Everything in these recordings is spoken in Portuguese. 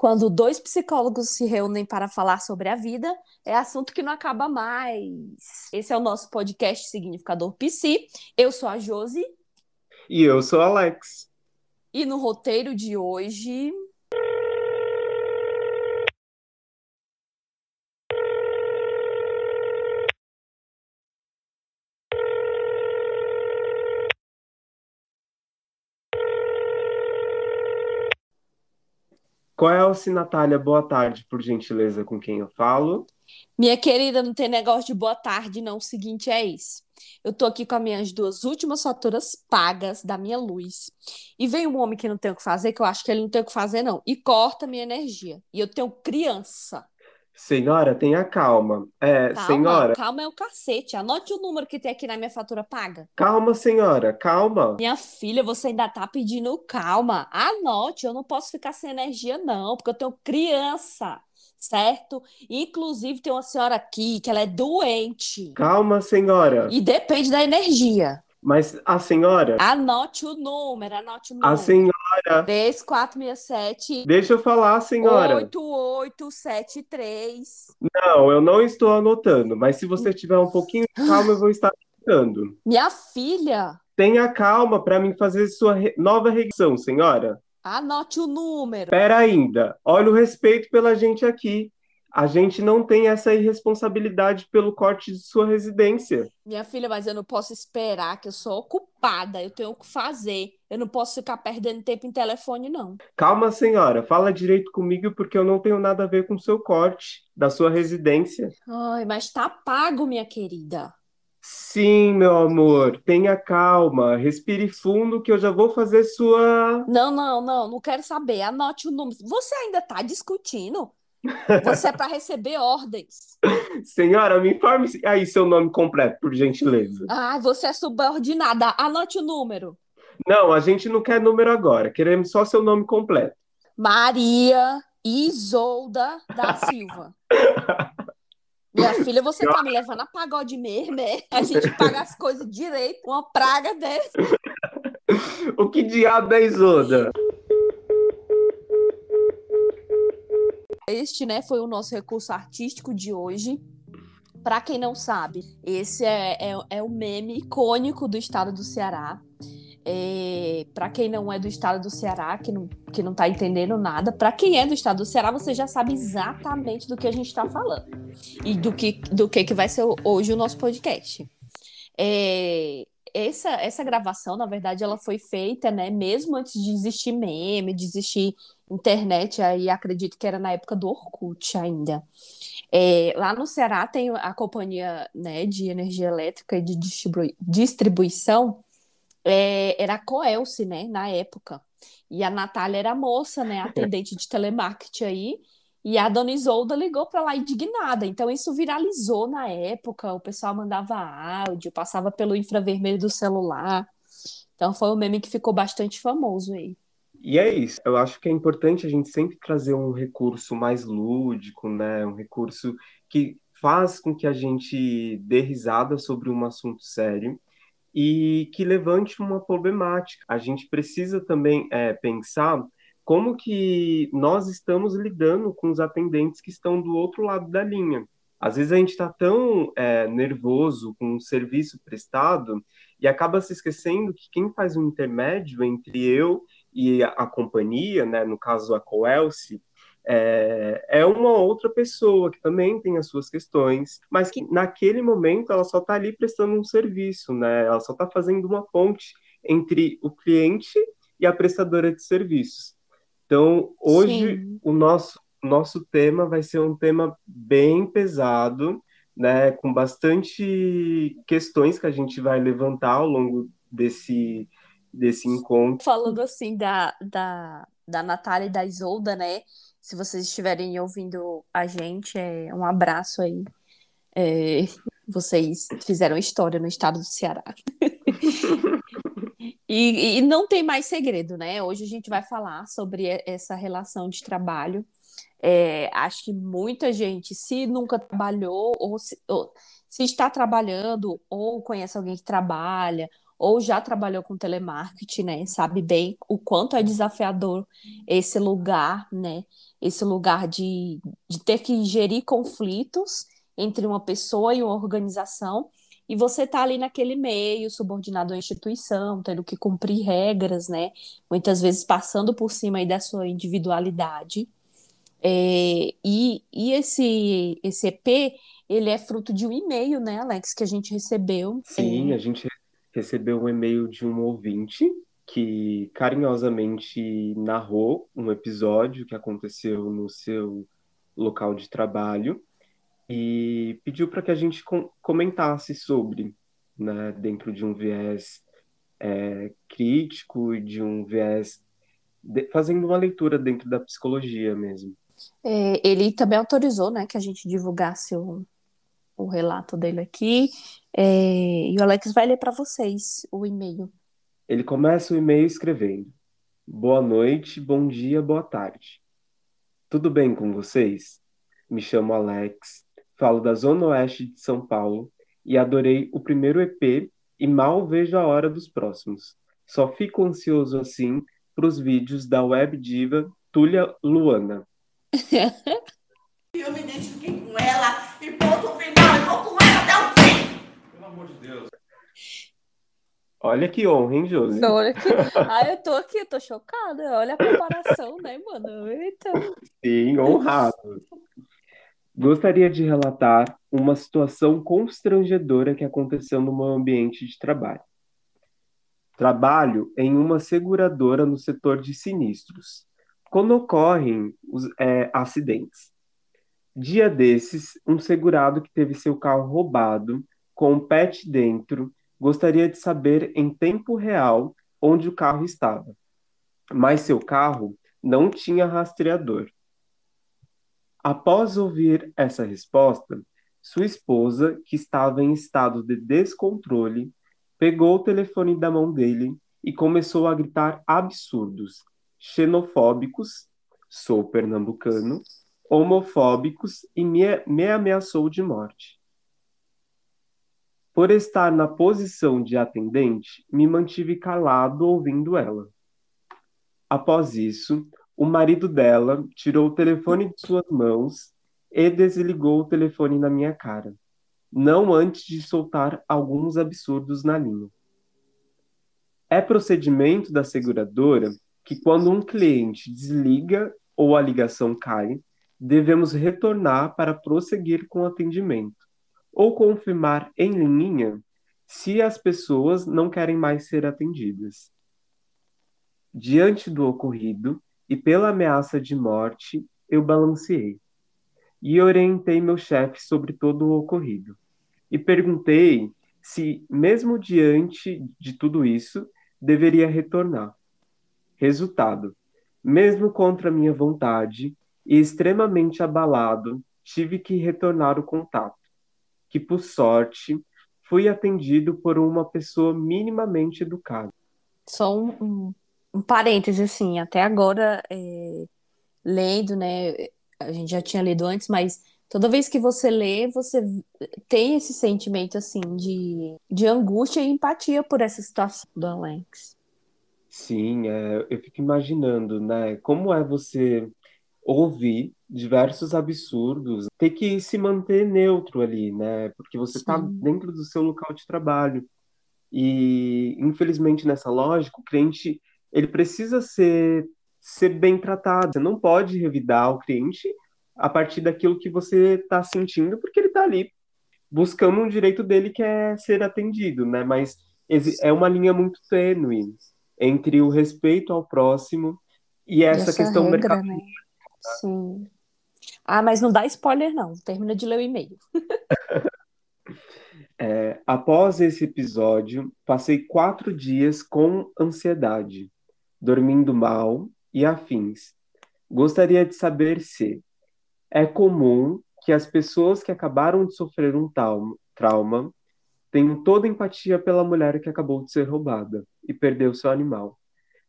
Quando dois psicólogos se reúnem para falar sobre a vida, é assunto que não acaba mais. Esse é o nosso podcast Significador Psi. Eu sou a Josi. E eu sou o Alex. E no roteiro de hoje. Qual é o se Natália? Boa tarde, por gentileza, com quem eu falo. Minha querida, não tem negócio de boa tarde, não. O seguinte é isso. Eu tô aqui com as minhas duas últimas faturas pagas da minha luz. E vem um homem que não tem o que fazer, que eu acho que ele não tem o que fazer, não. E corta minha energia. E eu tenho criança. Senhora, tenha calma. É, calma, senhora. Calma é o cacete. Anote o número que tem aqui na minha fatura paga. Calma, senhora, calma. Minha filha, você ainda tá pedindo calma. Anote, eu não posso ficar sem energia, não, porque eu tenho criança, certo? Inclusive, tem uma senhora aqui que ela é doente. Calma, senhora. E depende da energia. Mas a senhora. Anote o número, anote o número. A senhora. 3467. Deixa eu falar, senhora. 8873. Não, eu não estou anotando, mas se você tiver um pouquinho de calma, eu vou estar anotando. Minha filha. Tenha calma para mim fazer sua re... nova regressão, senhora. Anote o número. Pera ainda. Olha o respeito pela gente aqui. A gente não tem essa irresponsabilidade pelo corte de sua residência. Minha filha, mas eu não posso esperar, que eu sou ocupada, eu tenho o que fazer. Eu não posso ficar perdendo tempo em telefone, não. Calma, senhora, fala direito comigo, porque eu não tenho nada a ver com o seu corte da sua residência. Ai, mas tá pago, minha querida. Sim, meu amor, tenha calma, respire fundo que eu já vou fazer sua. Não, não, não, não quero saber. Anote o número. Você ainda tá discutindo? Você é para receber ordens. Senhora, me informe aí seu nome completo, por gentileza. Ah, você é subordinada. Anote o número. Não, a gente não quer número agora. Queremos só seu nome completo. Maria Isolda da Silva. Minha filha, você tá me levando a pagode mesmo, é? A gente paga as coisas direito, uma praga dessa. o que diabo é Isolda? Este, né, foi o nosso recurso artístico de hoje. Para quem não sabe, esse é, é, é, o meme icônico do estado do Ceará. É, para quem não é do estado do Ceará, que não, que não tá entendendo nada, para quem é do estado do Ceará, você já sabe exatamente do que a gente está falando e do que, do que, que vai ser hoje o nosso podcast. É, essa, essa gravação, na verdade, ela foi feita, né, mesmo antes de existir meme, de existir internet, aí acredito que era na época do Orkut ainda. É, lá no Ceará tem a companhia né, de energia elétrica e de distribui distribuição, é, era a Coelce, né, na época. E a Natália era moça, né, atendente de telemarketing aí, e a dona Isolda ligou para lá indignada. Então isso viralizou na época, o pessoal mandava áudio, passava pelo infravermelho do celular. Então foi um meme que ficou bastante famoso aí. E é isso. Eu acho que é importante a gente sempre trazer um recurso mais lúdico, né? Um recurso que faz com que a gente dê risada sobre um assunto sério e que levante uma problemática. A gente precisa também é, pensar como que nós estamos lidando com os atendentes que estão do outro lado da linha. Às vezes a gente está tão é, nervoso com o serviço prestado e acaba se esquecendo que quem faz o intermédio entre eu e a, a companhia, né, no caso a Coelce, é, é, uma outra pessoa que também tem as suas questões, mas que naquele momento ela só está ali prestando um serviço, né? Ela só está fazendo uma ponte entre o cliente e a prestadora de serviços. Então, hoje Sim. o nosso nosso tema vai ser um tema bem pesado, né, com bastante questões que a gente vai levantar ao longo desse desse encontro. Falando assim da, da, da Natália e da Isolda, né? Se vocês estiverem ouvindo a gente, é, um abraço aí. É, vocês fizeram história no estado do Ceará. e, e não tem mais segredo, né? Hoje a gente vai falar sobre essa relação de trabalho. É, acho que muita gente, se nunca trabalhou, ou se, ou se está trabalhando, ou conhece alguém que trabalha, ou já trabalhou com telemarketing, né? Sabe bem o quanto é desafiador esse lugar, né? Esse lugar de, de ter que gerir conflitos entre uma pessoa e uma organização, e você tá ali naquele meio, subordinado à instituição, tendo que cumprir regras, né? Muitas vezes passando por cima aí da sua individualidade. É, e, e esse, esse EP, ele é fruto de um e-mail, né, Alex, que a gente recebeu. Sim, é... a gente recebeu um e-mail de um ouvinte que carinhosamente narrou um episódio que aconteceu no seu local de trabalho e pediu para que a gente com comentasse sobre, né, dentro de um viés é, crítico e de um viés de, fazendo uma leitura dentro da psicologia mesmo. É, ele também autorizou, né, que a gente divulgasse o, o relato dele aqui. É, e o Alex vai ler para vocês o e-mail. Ele começa o e-mail escrevendo: Boa noite, bom dia, boa tarde. Tudo bem com vocês? Me chamo Alex, falo da Zona Oeste de São Paulo e adorei o primeiro EP e mal vejo a hora dos próximos. Só fico ansioso assim para os vídeos da web diva Túlia Luana. eu me identifiquei com ela e ponto final, eu vou com ela até o fim. Pelo amor de Deus. Olha que honra, hein, Josi? Olha que... Ah, eu tô aqui, eu tô chocada. Olha a comparação, né, mano? Eita. Sim, honrado. Gostaria de relatar uma situação constrangedora que aconteceu no meu ambiente de trabalho. Trabalho em uma seguradora no setor de sinistros quando ocorrem os é, acidentes. Dia desses, um segurado que teve seu carro roubado, com um pet dentro, gostaria de saber em tempo real onde o carro estava. Mas seu carro não tinha rastreador. Após ouvir essa resposta, sua esposa, que estava em estado de descontrole, pegou o telefone da mão dele e começou a gritar absurdos, xenofóbicos, sou pernambucano, homofóbicos e me, me ameaçou de morte. Por estar na posição de atendente, me mantive calado ouvindo ela. Após isso, o marido dela tirou o telefone de suas mãos e desligou o telefone na minha cara, não antes de soltar alguns absurdos na linha. É procedimento da seguradora que quando um cliente desliga ou a ligação cai, devemos retornar para prosseguir com o atendimento ou confirmar em linha se as pessoas não querem mais ser atendidas. Diante do ocorrido e pela ameaça de morte, eu balanceei e orientei meu chefe sobre todo o ocorrido. E perguntei se, mesmo diante de tudo isso, deveria retornar. Resultado: mesmo contra minha vontade e extremamente abalado, tive que retornar o contato, que por sorte fui atendido por uma pessoa minimamente educada. Só um, um, um parêntese, assim, até agora, é, lendo, né, a gente já tinha lido antes, mas toda vez que você lê, você tem esse sentimento, assim, de, de angústia e empatia por essa situação do Alex. Sim, é, eu fico imaginando, né? Como é você ouvir diversos absurdos, ter que se manter neutro ali, né? Porque você está dentro do seu local de trabalho. E, infelizmente, nessa lógica, o cliente ele precisa ser, ser bem tratado. Você não pode revidar o cliente a partir daquilo que você está sentindo, porque ele está ali buscando um direito dele que é ser atendido, né? Mas é uma linha muito tênue entre o respeito ao próximo e essa, essa questão regra, mercado. Né? Sim. Ah, mas não dá spoiler, não. Termina de ler o e-mail. é, após esse episódio, passei quatro dias com ansiedade, dormindo mal e afins. Gostaria de saber se é comum que as pessoas que acabaram de sofrer um trauma tenho toda empatia pela mulher que acabou de ser roubada e perdeu seu animal.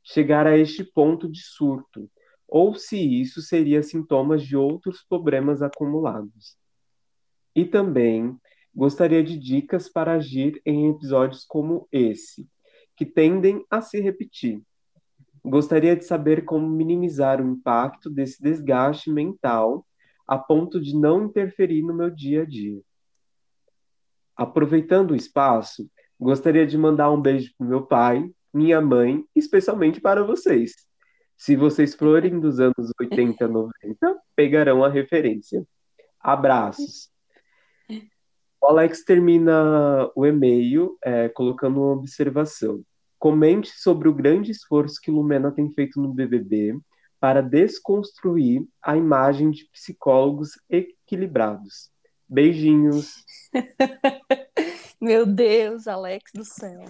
Chegar a este ponto de surto, ou se isso seria sintomas de outros problemas acumulados. E também gostaria de dicas para agir em episódios como esse, que tendem a se repetir. Gostaria de saber como minimizar o impacto desse desgaste mental a ponto de não interferir no meu dia a dia. Aproveitando o espaço, gostaria de mandar um beijo para meu pai, minha mãe, especialmente para vocês. Se vocês forem dos anos 80, 90, pegarão a referência. Abraços. O Alex termina o e-mail é, colocando uma observação. Comente sobre o grande esforço que Lumena tem feito no BBB para desconstruir a imagem de psicólogos equilibrados. Beijinhos. Meu Deus, Alex do céu.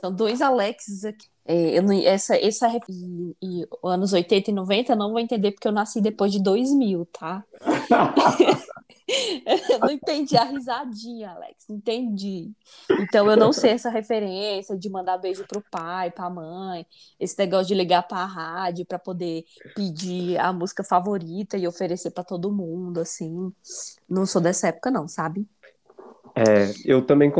São dois Alexes aqui. É, eu não, essa, essa e, e, anos 80 e 90 eu não vou entender porque eu nasci depois de 2000, tá? eu não entendi a risadinha, Alex. Entendi. Então eu não sei essa referência de mandar beijo pro pai, pra mãe, esse negócio de ligar pra rádio para poder pedir a música favorita e oferecer para todo mundo, assim. Não sou dessa época, não, sabe? É, eu também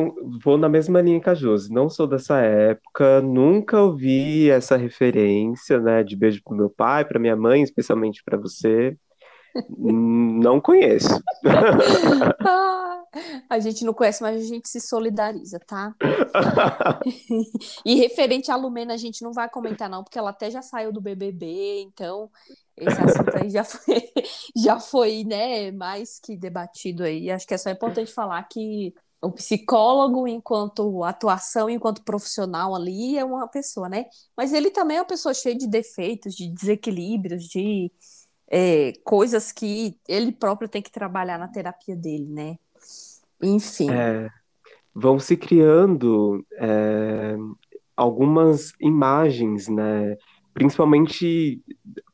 vou na mesma linha que a Josi. Não sou dessa época, nunca ouvi essa referência, né, de beijo pro meu pai, para minha mãe, especialmente para você. Não conheço. a gente não conhece, mas a gente se solidariza, tá? e referente à Lumena, a gente não vai comentar, não, porque ela até já saiu do BBB, então esse assunto aí já foi, já foi, né, mais que debatido aí. Acho que é só importante falar que o psicólogo, enquanto atuação, enquanto profissional ali, é uma pessoa, né? Mas ele também é uma pessoa cheia de defeitos, de desequilíbrios, de é, coisas que ele próprio tem que trabalhar na terapia dele, né? Enfim. É, vão se criando é, algumas imagens, né? principalmente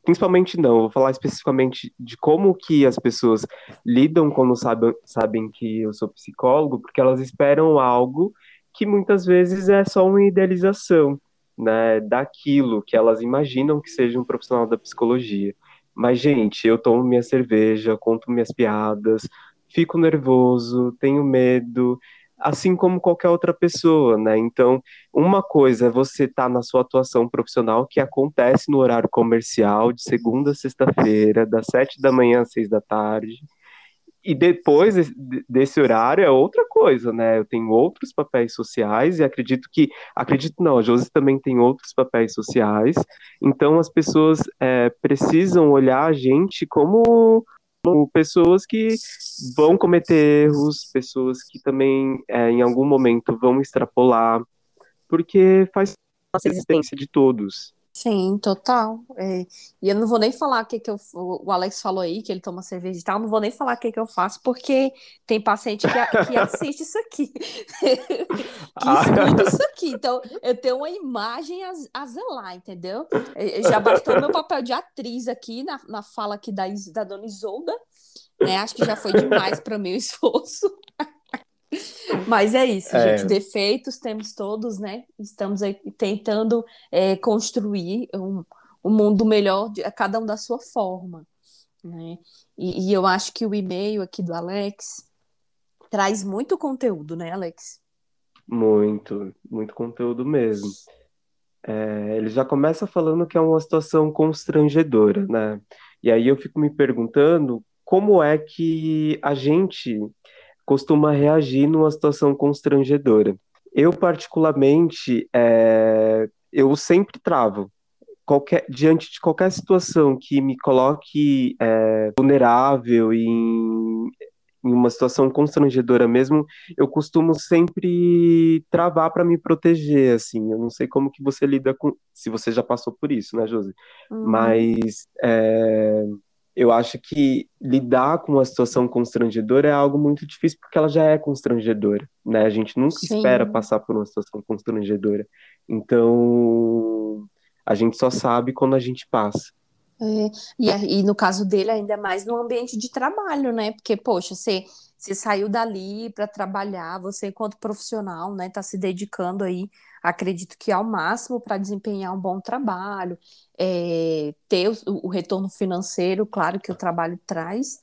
principalmente não, vou falar especificamente de como que as pessoas lidam quando sabem, sabem que eu sou psicólogo, porque elas esperam algo que muitas vezes é só uma idealização, né, daquilo que elas imaginam que seja um profissional da psicologia. Mas, gente, eu tomo minha cerveja, conto minhas piadas, fico nervoso, tenho medo, assim como qualquer outra pessoa, né? Então, uma coisa é você estar tá na sua atuação profissional que acontece no horário comercial, de segunda a sexta-feira, das sete da manhã às seis da tarde. E depois desse horário é outra coisa, né? Eu tenho outros papéis sociais e acredito que, acredito não, a Josi também tem outros papéis sociais. Então as pessoas é, precisam olhar a gente como pessoas que vão cometer erros, pessoas que também é, em algum momento vão extrapolar, porque faz parte da existência de todos. Sim, total. É, e eu não vou nem falar o que, que eu, o Alex falou aí, que ele toma cerveja e tal, não vou nem falar o que, que eu faço, porque tem paciente que, que assiste isso aqui, que ah. escuta isso aqui. Então, eu tenho uma imagem a, a zelar, entendeu? É, já bastou meu papel de atriz aqui na, na fala aqui da, da dona Isolda, né? Acho que já foi demais para o esforço. Mas é isso, é. gente. Defeitos temos todos, né? Estamos aí tentando é, construir um, um mundo melhor, de, cada um da sua forma. Né? E, e eu acho que o e-mail aqui do Alex traz muito conteúdo, né, Alex? Muito, muito conteúdo mesmo. É, ele já começa falando que é uma situação constrangedora, né? E aí eu fico me perguntando como é que a gente costuma reagir numa situação constrangedora. Eu, particularmente, é, eu sempre travo. Qualquer, diante de qualquer situação que me coloque é, vulnerável em, em uma situação constrangedora mesmo, eu costumo sempre travar para me proteger, assim. Eu não sei como que você lida com, se você já passou por isso, né, Josi? Uhum. Mas é, eu acho que lidar com uma situação constrangedora é algo muito difícil porque ela já é constrangedora, né? A gente nunca Sim. espera passar por uma situação constrangedora. Então, a gente só sabe quando a gente passa. É, e, e, no caso dele, ainda mais no ambiente de trabalho, né? Porque, poxa, você, você saiu dali para trabalhar, você, enquanto profissional, né, está se dedicando aí acredito que ao máximo para desempenhar um bom trabalho, é, ter o, o, retorno financeiro, claro que o trabalho traz,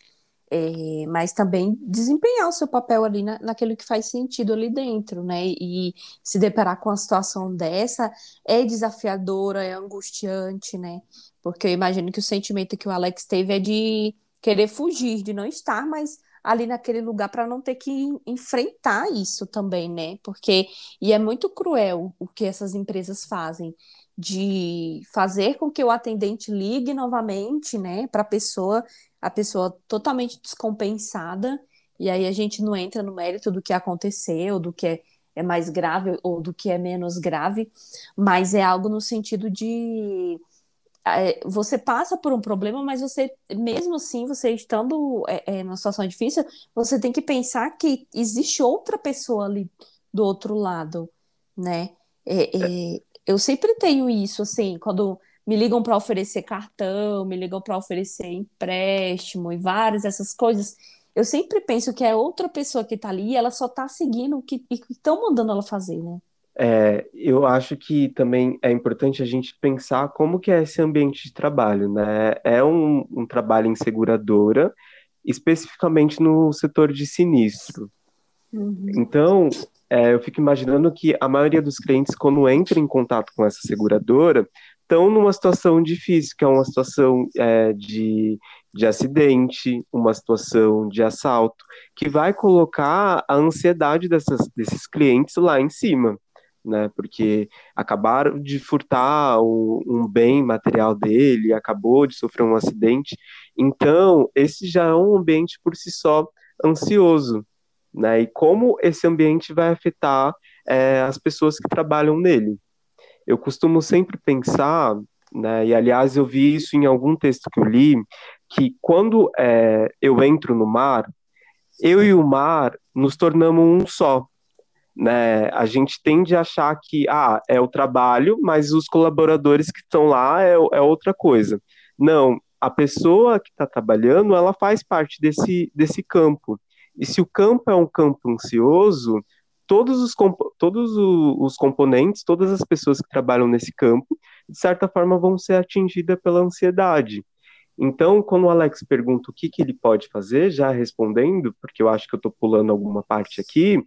é, mas também desempenhar o seu papel ali na, naquilo que faz sentido ali dentro, né? E se deparar com uma situação dessa é desafiadora, é angustiante, né? Porque eu imagino que o sentimento que o Alex teve é de querer fugir, de não estar mais ali naquele lugar para não ter que enfrentar isso também, né? Porque e é muito cruel o que essas empresas fazem de fazer com que o atendente ligue novamente, né, para a pessoa, a pessoa totalmente descompensada, e aí a gente não entra no mérito do que aconteceu, do que é, é mais grave ou do que é menos grave, mas é algo no sentido de é, você passa por um problema, mas você, mesmo assim, você estando é, é, numa situação difícil, você tem que pensar que existe outra pessoa ali do outro lado, né? É, é eu sempre tenho isso, assim, quando me ligam para oferecer cartão, me ligam para oferecer empréstimo e várias dessas coisas, eu sempre penso que é outra pessoa que está ali e ela só está seguindo o que estão mandando ela fazer, né? É, eu acho que também é importante a gente pensar como que é esse ambiente de trabalho, né? É um, um trabalho em seguradora, especificamente no setor de sinistro. Uhum. Então, é, eu fico imaginando que a maioria dos clientes, quando entra em contato com essa seguradora, estão numa situação difícil, que é uma situação é, de, de acidente, uma situação de assalto, que vai colocar a ansiedade dessas, desses clientes lá em cima né? Porque acabaram de furtar um, um, bem material dele, acabou de sofrer um acidente. Então, esse já é um ambiente por si só ansioso, né? E como esse ambiente vai afetar é, as pessoas que trabalham nele. Eu costumo sempre pensar, né? E aliás eu vi isso em algum texto que eu li, que quando é, eu entro no mar, eu e o mar nos tornamos um só né? A gente tende a achar que ah, é o trabalho, mas os colaboradores que estão lá é, é outra coisa. Não, a pessoa que está trabalhando, ela faz parte desse, desse campo. E se o campo é um campo ansioso, todos os, todos os componentes, todas as pessoas que trabalham nesse campo, de certa forma vão ser atingidas pela ansiedade. Então, quando o Alex pergunta o que, que ele pode fazer, já respondendo, porque eu acho que eu estou pulando alguma parte aqui,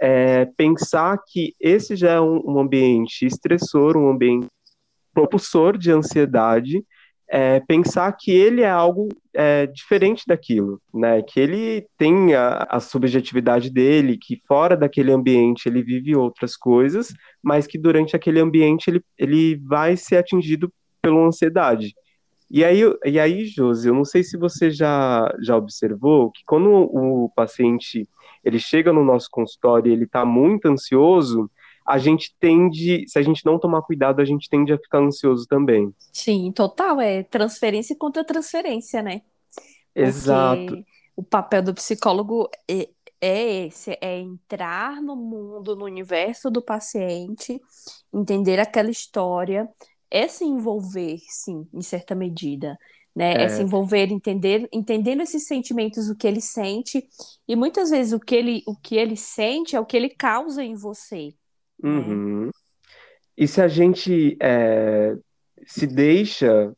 é, pensar que esse já é um, um, ambiente estressor, um ambiente propulsor de ansiedade, é, pensar que ele é algo é, diferente daquilo, né? Que ele tem a, a, subjetividade dele, que fora daquele ambiente ele vive outras coisas, mas que durante aquele ambiente ele, ele vai ser atingido pela ansiedade. E aí, e aí, Josi, eu não sei se você já, já observou que quando o paciente ele chega no nosso consultório e ele está muito ansioso, a gente tende, se a gente não tomar cuidado, a gente tende a ficar ansioso também. Sim, total, é transferência contra transferência, né? Exato. o papel do psicólogo é, é esse, é entrar no mundo, no universo do paciente, entender aquela história, é se envolver, sim, em certa medida né? É. é, se envolver, entender, entendendo esses sentimentos, o que ele sente, e muitas vezes o que ele, o que ele sente é o que ele causa em você. Uhum. Né? E se a gente é, se deixa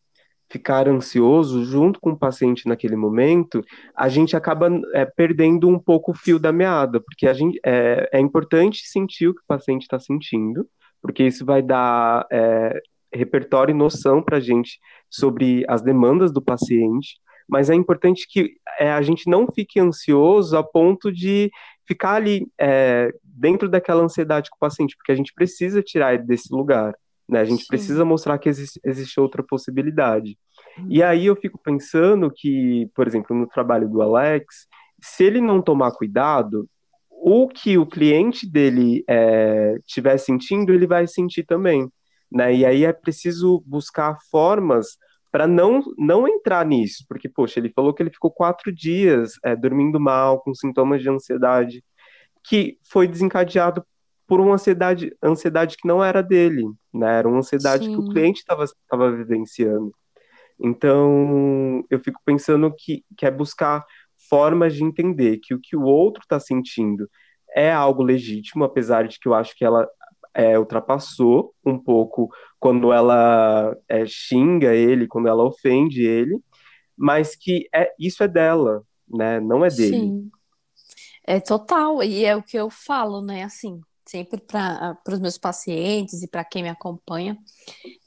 ficar ansioso junto com o paciente naquele momento, a gente acaba é, perdendo um pouco o fio da meada, porque a gente, é, é importante sentir o que o paciente está sentindo, porque isso vai dar é, repertório e noção para a gente sobre as demandas do paciente, mas é importante que é, a gente não fique ansioso a ponto de ficar ali é, dentro daquela ansiedade com o paciente, porque a gente precisa tirar ele desse lugar, né? A gente Sim. precisa mostrar que existe, existe outra possibilidade. Hum. E aí eu fico pensando que, por exemplo, no trabalho do Alex, se ele não tomar cuidado, o que o cliente dele estiver é, sentindo, ele vai sentir também. Né? E aí é preciso buscar formas para não, não entrar nisso, porque, poxa, ele falou que ele ficou quatro dias é, dormindo mal, com sintomas de ansiedade, que foi desencadeado por uma ansiedade, ansiedade que não era dele, né? Era uma ansiedade Sim. que o cliente estava vivenciando. Então, eu fico pensando que, que é buscar formas de entender que o que o outro está sentindo é algo legítimo, apesar de que eu acho que ela é, ultrapassou um pouco quando ela é, xinga ele, quando ela ofende ele, mas que é, isso é dela, né? Não é dele. Sim. É total, e é o que eu falo, né? Assim, sempre para os meus pacientes e para quem me acompanha,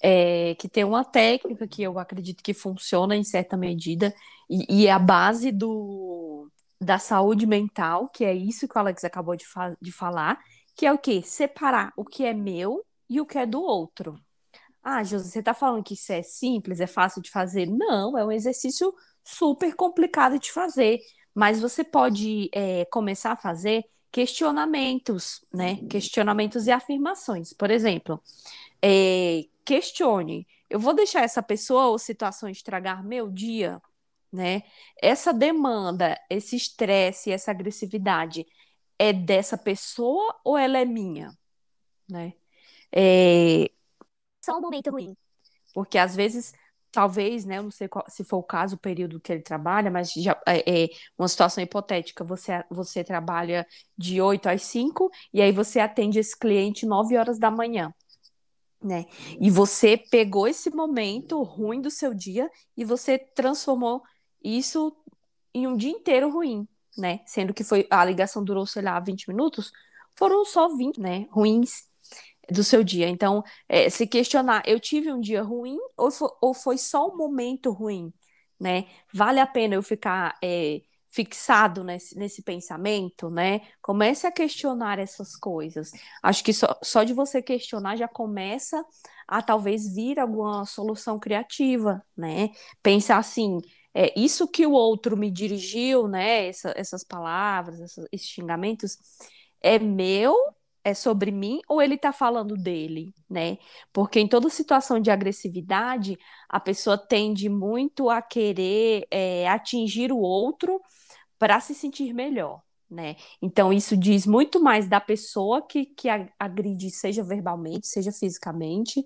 é, que tem uma técnica que eu acredito que funciona em certa medida, e, e é a base do, da saúde mental, que é isso que o Alex acabou de, fa de falar, que é o quê? Separar o que é meu e o que é do outro. Ah, José, você está falando que isso é simples, é fácil de fazer? Não, é um exercício super complicado de fazer, mas você pode é, começar a fazer questionamentos, né? Questionamentos e afirmações. Por exemplo, é, questione: eu vou deixar essa pessoa ou situação estragar meu dia? Né? Essa demanda, esse estresse, essa agressividade é dessa pessoa ou ela é minha? Né? É... Só um momento ruim. Porque às vezes, talvez, né, eu não sei qual, se for o caso, o período que ele trabalha, mas já é, é uma situação hipotética, você, você trabalha de 8 às 5 e aí você atende esse cliente 9 horas da manhã. Né? E você pegou esse momento ruim do seu dia e você transformou isso em um dia inteiro ruim, né? Sendo que foi a ligação durou, sei lá, 20 minutos, foram só 20, né, ruins do seu dia. Então, é, se questionar, eu tive um dia ruim ou foi, ou foi só um momento ruim, né? Vale a pena eu ficar é, fixado nesse, nesse pensamento, né? Comece a questionar essas coisas. Acho que só, só de você questionar já começa a talvez vir alguma solução criativa, né? Pensar assim, é, isso que o outro me dirigiu, né? Essa, essas palavras, esses xingamentos, é meu é sobre mim ou ele está falando dele, né? Porque em toda situação de agressividade, a pessoa tende muito a querer é, atingir o outro para se sentir melhor, né? Então isso diz muito mais da pessoa que, que agride, seja verbalmente, seja fisicamente,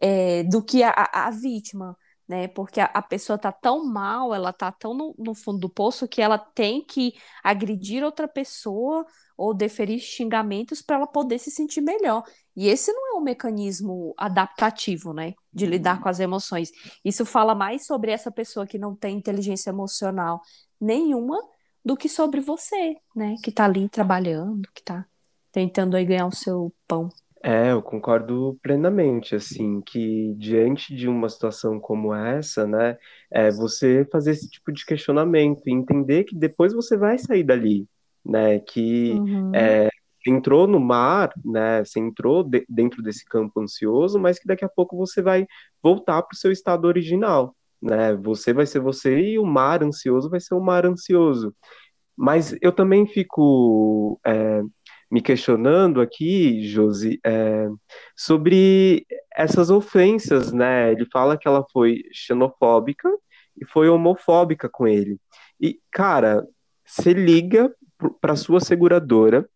é, do que a, a vítima né? Porque a, a pessoa tá tão mal, ela tá tão no, no, fundo do poço que ela tem que agredir outra pessoa ou deferir xingamentos para ela poder se sentir melhor. E esse não é um mecanismo adaptativo, né? De lidar com as emoções. Isso fala mais sobre essa pessoa que não tem inteligência emocional nenhuma do que sobre você, né? Que tá ali trabalhando, que tá tentando aí ganhar o seu pão. É, eu concordo plenamente, assim, que diante de uma situação como essa, né, é você fazer esse tipo de questionamento e entender que depois você vai sair dali, né, que uhum. é, entrou no mar, né, você entrou de, dentro desse campo ansioso, mas que daqui a pouco você vai voltar para o seu estado original, né, você vai ser você e o mar ansioso vai ser o mar ansioso. Mas eu também fico é, me questionando aqui, Josi, é, sobre essas ofensas, né? Ele fala que ela foi xenofóbica e foi homofóbica com ele. E, cara, você liga para sua seguradora,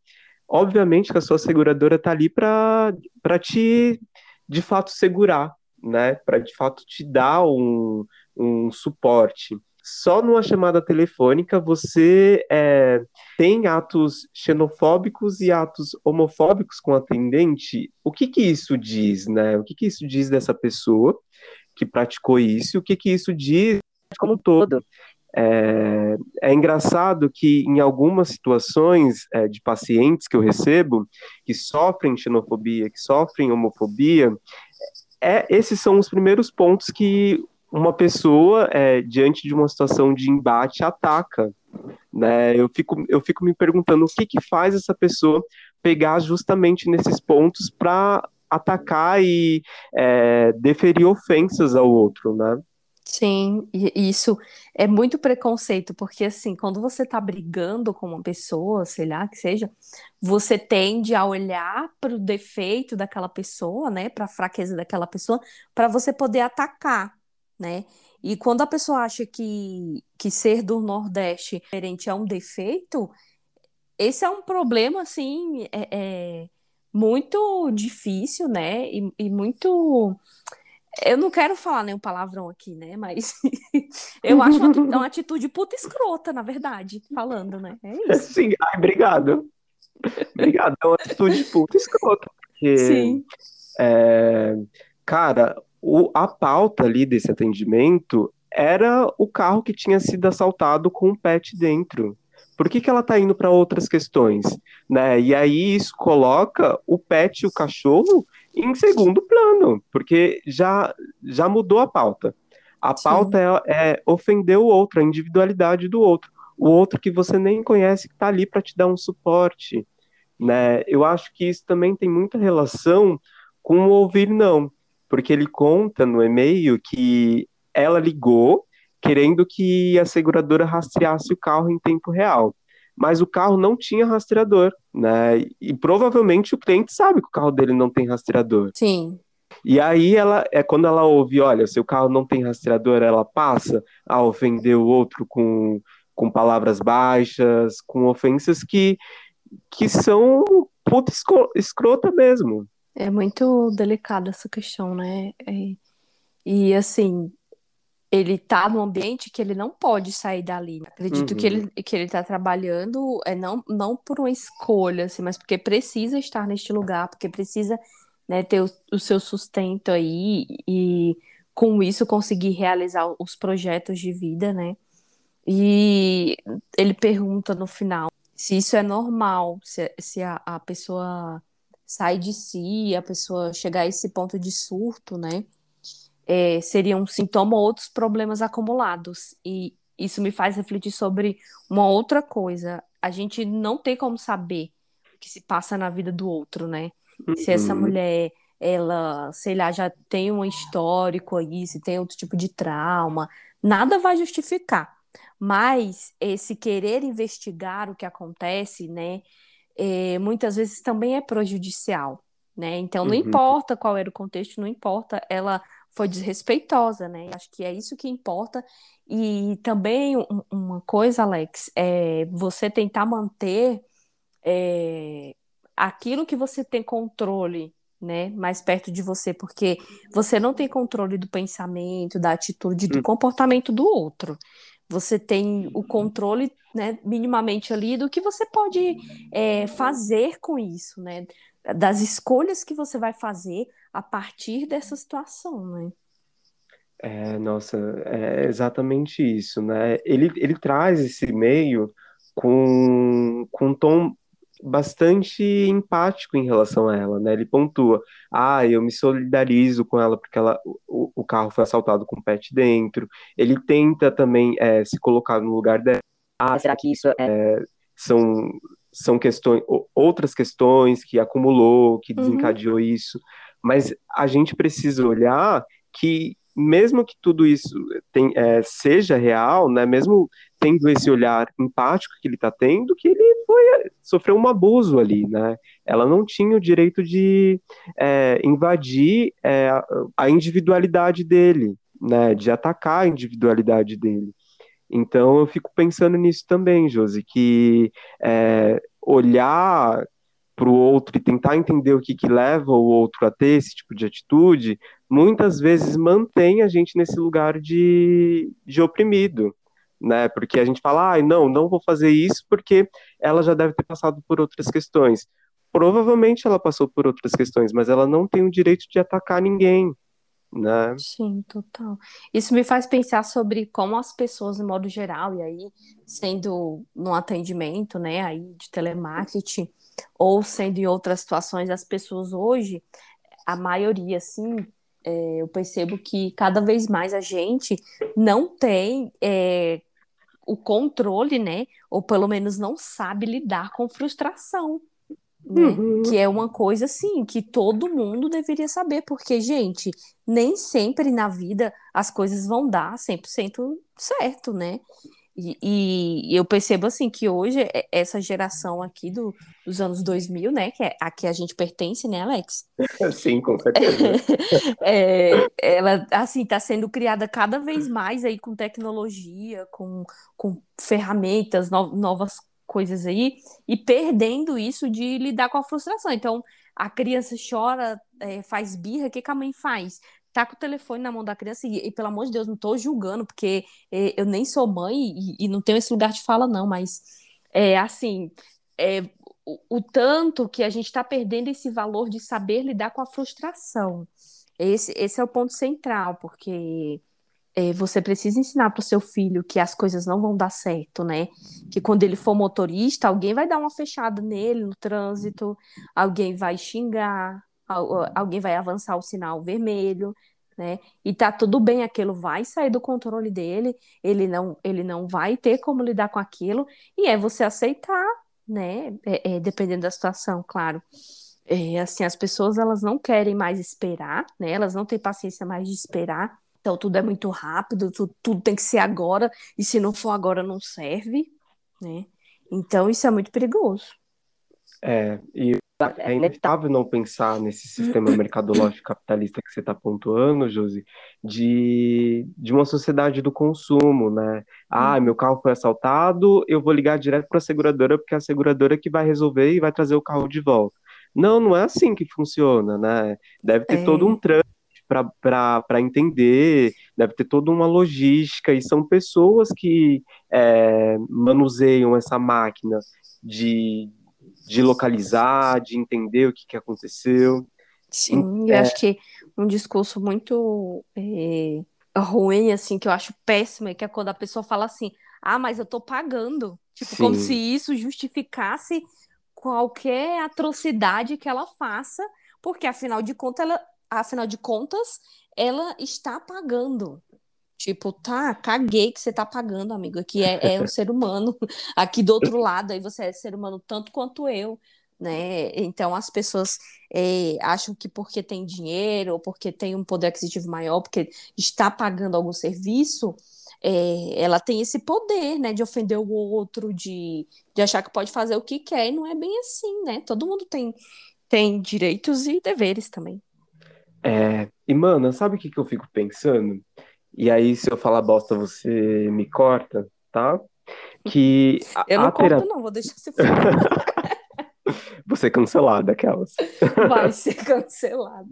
obviamente que a sua seguradora tá ali para te, de fato, segurar, né? Para de fato te dar um, um suporte só numa chamada telefônica você é, tem atos xenofóbicos e atos homofóbicos com o atendente, o que que isso diz, né? O que que isso diz dessa pessoa que praticou isso? O que que isso diz como um todo? É, é, engraçado que em algumas situações é, de pacientes que eu recebo que sofrem xenofobia, que sofrem homofobia, é, esses são os primeiros pontos que uma pessoa, é, diante de uma situação de embate, ataca. Né? Eu, fico, eu fico me perguntando o que, que faz essa pessoa pegar justamente nesses pontos para atacar e é, deferir ofensas ao outro, né? Sim, isso é muito preconceito, porque assim, quando você tá brigando com uma pessoa, sei lá, que seja, você tende a olhar para o defeito daquela pessoa, né, para a fraqueza daquela pessoa, para você poder atacar né? E quando a pessoa acha que, que ser do Nordeste diferente é um defeito, esse é um problema, assim, é, é muito difícil, né? E, e, muito. Eu não quero falar nenhum palavrão aqui, né? Mas eu acho uma, uma atitude puta escrota, na verdade, falando, né? É isso. Sim, ai, obrigado. Obrigado, é uma atitude puta escrota. Porque, Sim. É, cara, o, a pauta ali desse atendimento era o carro que tinha sido assaltado com um pet dentro. Por que, que ela está indo para outras questões? Né? E aí isso coloca o pet e o cachorro em segundo plano, porque já, já mudou a pauta. A pauta é, é, ofender o outro, a individualidade do outro. O outro que você nem conhece, que está ali para te dar um suporte. Né? Eu acho que isso também tem muita relação com o ouvir não, porque ele conta no e-mail que ela ligou querendo que a seguradora rastreasse o carro em tempo real. Mas o carro não tinha rastreador, né? E provavelmente o cliente sabe que o carro dele não tem rastreador. Sim. E aí ela é quando ela ouve, olha, seu carro não tem rastreador, ela passa a ofender o outro com, com palavras baixas, com ofensas que, que são puta escrota mesmo. É muito delicada essa questão, né? É, e assim, ele tá num ambiente que ele não pode sair dali. Acredito uhum. que ele que ele tá trabalhando é não, não por uma escolha, assim, mas porque precisa estar neste lugar, porque precisa né, ter o, o seu sustento aí e com isso conseguir realizar os projetos de vida, né? E ele pergunta no final se isso é normal, se, se a, a pessoa sai de si, a pessoa chegar a esse ponto de surto, né? é, seria um sintoma ou outros problemas acumulados. E isso me faz refletir sobre uma outra coisa. A gente não tem como saber o que se passa na vida do outro, né? Uhum. Se essa uhum. mulher, ela, sei lá, já tem um histórico aí, se tem outro tipo de trauma, nada vai justificar. Mas esse querer investigar o que acontece, né, é, muitas vezes também é prejudicial, né? Então não uhum. importa qual era o contexto, não importa ela foi desrespeitosa, né? Acho que é isso que importa. E também um, uma coisa, Alex, é você tentar manter é, aquilo que você tem controle, né, mais perto de você, porque você não tem controle do pensamento, da atitude, do hum. comportamento do outro. Você tem o controle, né, minimamente ali do que você pode é, fazer com isso, né? das escolhas que você vai fazer a partir dessa situação, né? É, nossa, é exatamente isso, né? Ele, ele traz esse meio com, com um tom bastante empático em relação a ela, né? Ele pontua, ah, eu me solidarizo com ela porque ela, o, o carro foi assaltado com o pet dentro. Ele tenta também é, se colocar no lugar dela. Ah, será que isso é, são são questões, outras questões que acumulou, que uhum. desencadeou uhum. isso, mas a gente precisa olhar que mesmo que tudo isso tem, é, seja real, né, mesmo tendo esse olhar empático que ele está tendo, que ele foi, sofreu um abuso ali, né? Ela não tinha o direito de é, invadir é, a individualidade dele, né? De atacar a individualidade dele. Então eu fico pensando nisso também, Josi, que é, olhar para o outro e tentar entender o que, que leva o outro a ter esse tipo de atitude, muitas vezes mantém a gente nesse lugar de, de oprimido, né? Porque a gente fala, ah, não, não vou fazer isso porque ela já deve ter passado por outras questões. Provavelmente ela passou por outras questões, mas ela não tem o direito de atacar ninguém né? Sim, total. Isso me faz pensar sobre como as pessoas, de modo geral, e aí, sendo no atendimento, né, aí de telemarketing, ou sendo em outras situações, as pessoas hoje, a maioria, assim, é, eu percebo que cada vez mais a gente não tem é, o controle, né, ou pelo menos não sabe lidar com frustração né? Uhum. Que é uma coisa assim que todo mundo deveria saber, porque, gente, nem sempre na vida as coisas vão dar 100% certo, né? E, e, eu percebo assim que hoje essa geração aqui do, dos anos 2000, né, que é a que a gente pertence, né, Alex? Sim, com certeza. é, ela assim está sendo criada cada vez mais aí com tecnologia, com, com ferramentas, no, novas coisas aí e perdendo isso de lidar com a frustração. Então, a criança chora, é, faz birra, o que, que a mãe faz? Tá com o telefone na mão da criança e, e pelo amor de Deus, não tô julgando, porque é, eu nem sou mãe e, e, não tenho esse lugar de fala, não, mas é assim. É, o, o tanto que a gente está perdendo esse valor de saber lidar com a frustração. Esse, esse é o ponto central, porque é, você precisa ensinar para o seu filho que as coisas não vão dar certo, né? Que quando ele for motorista, alguém vai dar uma fechada nele no trânsito, alguém vai xingar, alguém vai avançar o sinal vermelho, né? E tá tudo bem, aquilo vai sair do controle dele, ele não, ele não vai ter como lidar com aquilo, e é você aceitar, né? É, é, dependendo da situação, claro. É, assim, as pessoas elas não querem mais esperar, né? Elas não têm paciência mais de esperar então tudo é muito rápido, tudo, tudo tem que ser agora, e se não for agora não serve, né? Então isso é muito perigoso. É, e é inevitável não pensar nesse sistema mercadológico capitalista que você está pontuando, Josi, de, de uma sociedade do consumo, né? Ah, meu carro foi assaltado, eu vou ligar direto para a seguradora, porque é a seguradora que vai resolver e vai trazer o carro de volta. Não, não é assim que funciona, né? Deve ter é. todo um trânsito para entender, deve ter toda uma logística, e são pessoas que é, manuseiam essa máquina de, de localizar, de entender o que, que aconteceu. Sim, é... eu acho que um discurso muito é, ruim, assim, que eu acho péssimo, é que é quando a pessoa fala assim, ah, mas eu tô pagando. Tipo, Sim. como se isso justificasse qualquer atrocidade que ela faça, porque afinal de contas ela, afinal de contas, ela está pagando. Tipo, tá, caguei que você tá pagando, amigo. Aqui é, é um ser humano. Aqui do outro lado, aí você é ser humano tanto quanto eu, né? Então as pessoas é, acham que porque tem dinheiro, ou porque tem um poder aquisitivo maior, porque está pagando algum serviço, é, ela tem esse poder, né, de ofender o outro, de, de achar que pode fazer o que quer, e não é bem assim, né? Todo mundo tem, tem direitos e deveres também. É, e, mano, sabe o que, que eu fico pensando? E aí, se eu falar bosta, você me corta, tá? Que a, eu não a corto, não, vou deixar você falar. você é cancelada, aquelas. Vai ser cancelada.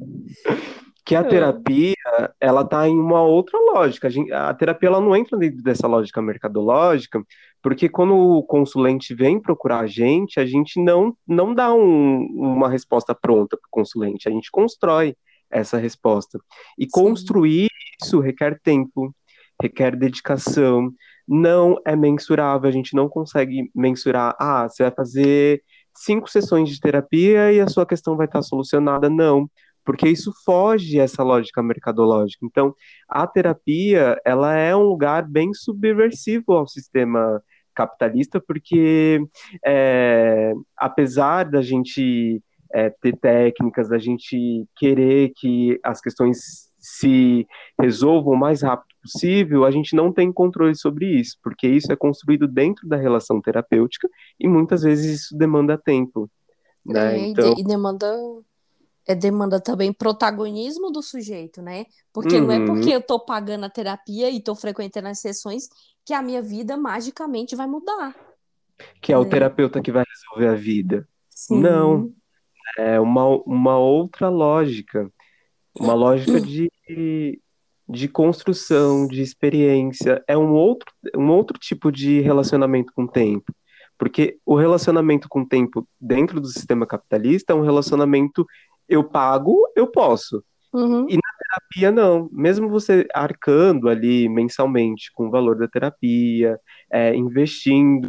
Que a terapia, ela tá em uma outra lógica. A, gente, a terapia, ela não entra dentro dessa lógica mercadológica, porque quando o consulente vem procurar a gente, a gente não, não dá um, uma resposta pronta para o consulente, a gente constrói essa resposta. E Sim. construir isso requer tempo, requer dedicação, não é mensurável, a gente não consegue mensurar, ah, você vai fazer cinco sessões de terapia e a sua questão vai estar solucionada, não, porque isso foge essa lógica mercadológica. Então, a terapia, ela é um lugar bem subversivo ao sistema capitalista, porque é, apesar da gente é, ter técnicas, da gente querer que as questões se resolvam o mais rápido possível, a gente não tem controle sobre isso, porque isso é construído dentro da relação terapêutica e muitas vezes isso demanda tempo. Né? É, então... E demanda é, demanda também protagonismo do sujeito, né? Porque uhum. não é uhum. porque eu tô pagando a terapia e tô frequentando as sessões que a minha vida magicamente vai mudar. Que é o né? terapeuta que vai resolver a vida. Sim. Não, é uma, uma outra lógica, uma lógica de, de construção, de experiência, é um outro, um outro tipo de relacionamento com o tempo. Porque o relacionamento com o tempo dentro do sistema capitalista é um relacionamento eu pago, eu posso. Uhum. E na terapia, não. Mesmo você arcando ali mensalmente com o valor da terapia, é, investindo,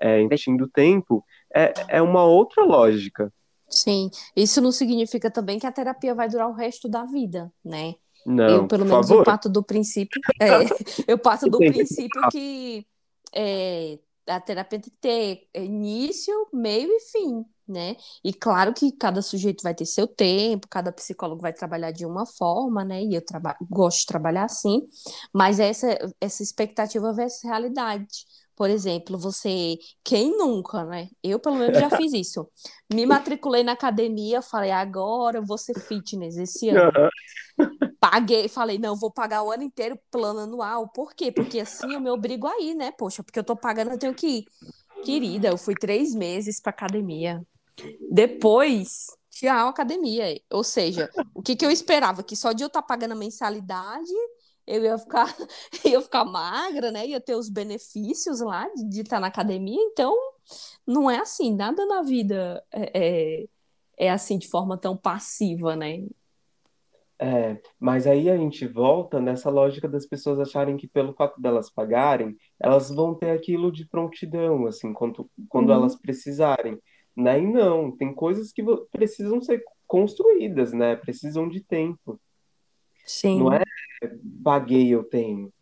é, investindo tempo, é, é uma outra lógica. Sim, isso não significa também que a terapia vai durar o resto da vida, né? Não, eu, pelo menos, favor. eu parto do princípio. É, eu parto do princípio que é, a terapia tem que ter início, meio e fim, né? E claro que cada sujeito vai ter seu tempo, cada psicólogo vai trabalhar de uma forma, né? E eu gosto de trabalhar assim, mas essa, essa expectativa versus realidade. Por exemplo, você. Quem nunca, né? Eu, pelo menos, já fiz isso. Me matriculei na academia, falei, agora eu vou ser fitness esse ano. Paguei, falei, não, vou pagar o ano inteiro plano anual. Por quê? Porque assim eu me obrigo a ir, né? Poxa, porque eu tô pagando, eu tenho que ir. Querida, eu fui três meses pra academia. Depois, tchau, academia. Ou seja, o que, que eu esperava? Que só de eu estar tá pagando a mensalidade eu ia ficar, ia ficar magra, né? Ia ter os benefícios lá de, estar na academia. Então, não é assim, nada na vida é, é, é assim de forma tão passiva, né? É, mas aí a gente volta nessa lógica das pessoas acharem que pelo fato delas pagarem, elas vão ter aquilo de prontidão, assim, quando, quando Uhum. elas precisarem, né? E não, tem coisas que precisam ser construídas, né? Precisam de tempo. Sim. Não é paguei, eu tenho.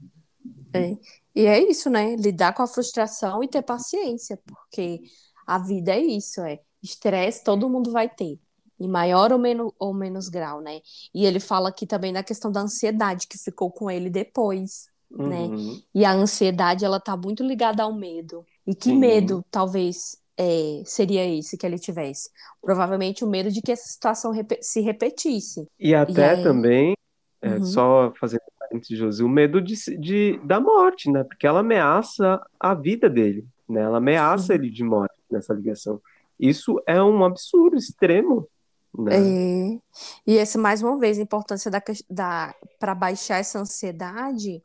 É. E é isso, né? Lidar com a frustração e ter paciência, porque a vida é isso, é estresse todo mundo vai ter, em maior ou, menos ou menos grau, né? E ele fala aqui também da questão da ansiedade que ficou com ele depois, né? Uhum. E a ansiedade, ela tá muito ligada ao medo. E que Sim. medo, talvez, é, seria esse que ele tivesse? Provavelmente o medo de que essa situação repe- se repetisse. E até aí? também, é, Uhum. só fazendo parênteses, Josi, o medo de, de, da morte, né? Porque ela ameaça a vida dele, né? Ela ameaça Sim. ele de morte nessa ligação. Isso é um absurdo extremo, né? É. E esse, mais uma vez, a importância da, da, para baixar essa ansiedade,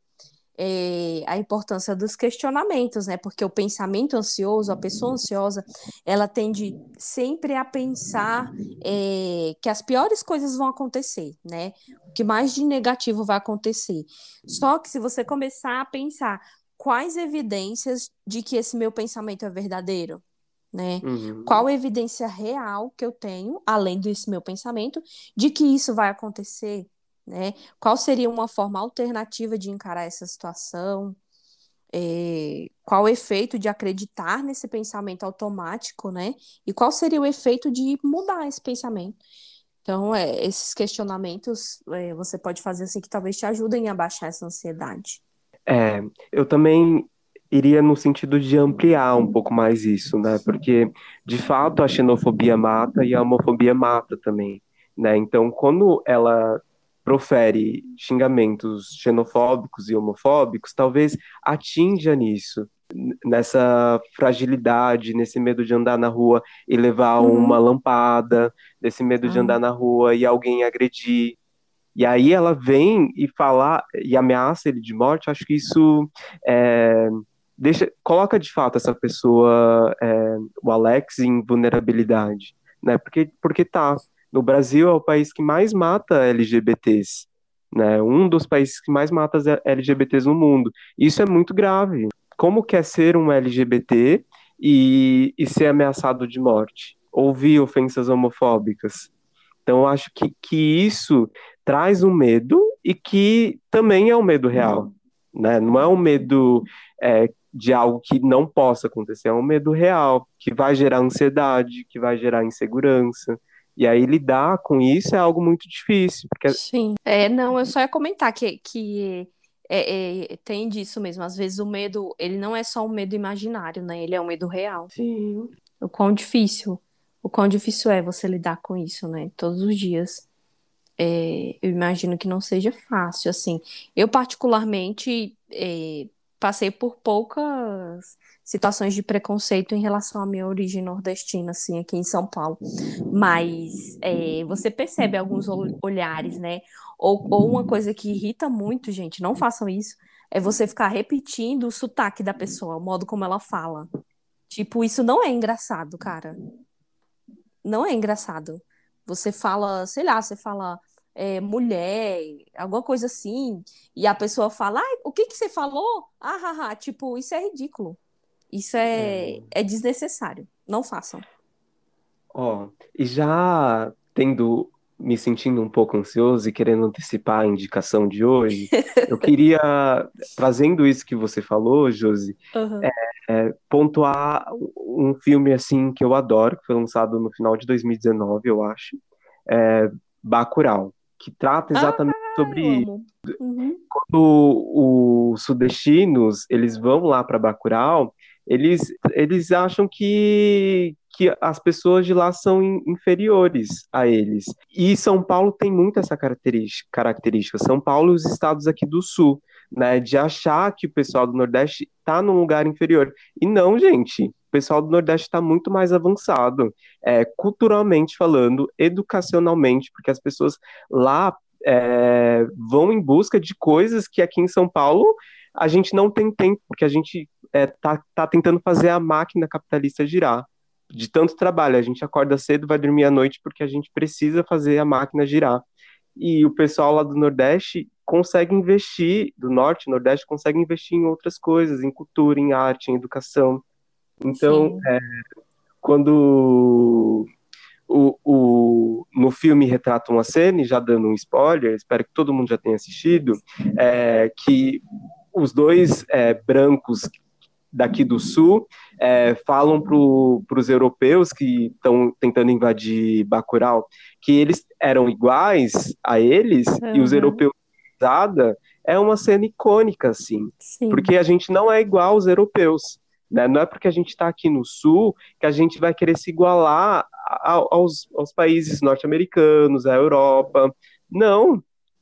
é, a importância dos questionamentos, né? Porque o pensamento ansioso, a pessoa ansiosa, ela tende sempre a pensar é, que as piores coisas vão acontecer, né? O que mais de negativo vai acontecer. Só que se você começar a pensar quais evidências de que esse meu pensamento é verdadeiro, né? Uhum. Qual evidência real que eu tenho, além desse meu pensamento, de que isso vai acontecer, né? Qual seria uma forma alternativa de encarar essa situação? É, qual o efeito de acreditar nesse pensamento automático, né? E qual seria o efeito de mudar esse pensamento? Então, é, esses questionamentos é, você pode fazer assim que talvez te ajudem a baixar essa ansiedade. É, eu também iria no sentido de ampliar um pouco mais isso, né? Porque, de fato, a xenofobia mata e a homofobia mata também, né? Então, quando ela profere xingamentos xenofóbicos e homofóbicos, talvez atinja nisso, nessa fragilidade, nesse medo de andar na rua e levar Uhum. uma lampada, nesse medo de Ah. andar na rua e alguém agredir. E aí ela vem e fala e ameaça ele de morte. Acho que isso é, deixa, coloca de fato essa pessoa, é, o Alex, em vulnerabilidade, né? Porque, porque tá. No Brasil é o país que mais mata LGBTs, né? Um dos países que mais mata LGBTs no mundo. Isso é muito grave. Como quer ser um LGBT e, e ser ameaçado de morte? Ouvir ofensas homofóbicas? Então, eu acho que, que isso traz um medo e que também é um medo real, né? Não é um medo é, de algo que não possa acontecer, é um medo real, que vai gerar ansiedade, que vai gerar insegurança. E aí lidar com isso é algo muito difícil, porque Sim. É, não, eu só ia comentar que, que é, é, tem disso mesmo. Às vezes o medo, ele não é só um medo imaginário, né? Ele é um medo real. sim, O quão difícil, o quão difícil é você lidar com isso, né? Todos os dias. É, eu imagino que não seja fácil, assim. Eu, particularmente, é, passei por poucas situações de preconceito em relação à minha origem nordestina, assim, aqui em São Paulo. Mas é, você percebe alguns ol- olhares, né? Ou, ou uma coisa que irrita muito, gente, não façam isso, é você ficar repetindo o sotaque da pessoa, o modo como ela fala. Tipo, isso não é engraçado, cara. Não é engraçado. Você fala, sei lá, você fala é, mulher, alguma coisa assim, e a pessoa fala, ai, o que que você falou? Ah, ah, ah. Tipo, isso é ridículo. Isso é, é desnecessário. Não façam. Ó, e já tendo me sentindo um pouco ansioso e querendo antecipar a indicação de hoje, eu queria, trazendo isso que você falou, Josi, Uhum. é, pontuar um filme assim que eu adoro, que foi lançado no final de 2019, eu acho, é Bacurau, que trata exatamente sobre Eu amo. Uhum. quando os sudestinos eles vão lá para Bacurau, eles, eles acham que, que as pessoas de lá são in- inferiores a eles. E São Paulo tem muito essa característica, característica. São Paulo e os estados aqui do sul, né, de achar que o pessoal do Nordeste está num lugar inferior. E não, gente. O pessoal do Nordeste está muito mais avançado, é, culturalmente falando, educacionalmente, porque as pessoas lá é, vão em busca de coisas que aqui em São Paulo a gente não tem tempo, porque a gente é, tá, tentando fazer a máquina capitalista girar. De tanto trabalho, a gente acorda cedo, vai dormir à noite, porque a gente precisa fazer a máquina girar. e o pessoal lá do Nordeste consegue investir, do Norte e Nordeste, consegue investir em outras coisas, em cultura, em arte, em educação. Então, é, quando o, o, no filme retrata uma cena, já dando um spoiler, espero que todo mundo já tenha assistido, é, que os dois é, brancos daqui do sul é, falam para os europeus que estão tentando invadir Bacurau que eles eram iguais a eles uhum. e os europeus é uma cena icônica assim Sim. porque a gente não é igual aos europeus né? não é porque a gente está aqui no sul que a gente vai querer se igualar aos, aos países norte-americanos à Europa não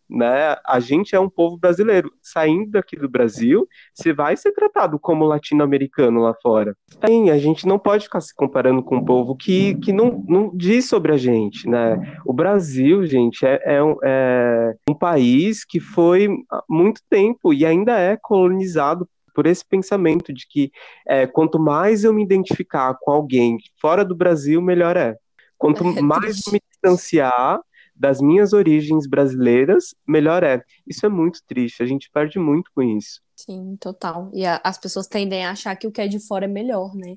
né? A gente é um povo brasileiro. Saindo daqui do Brasil, você vai ser tratado como latino-americano lá fora. Sim, a gente não pode ficar se comparando com um povo que, que não, não diz sobre a gente, né? O Brasil, gente, é, é, um, é um país que foi há muito tempo e ainda é colonizado por esse pensamento de que é, quanto mais eu me identificar com alguém fora do Brasil, melhor é. Quanto é mais eu me distanciar, das minhas origens brasileiras, melhor é. Isso é muito triste, a gente perde muito com isso. Sim, total. E a, as pessoas tendem a achar que o que é de fora é melhor, né?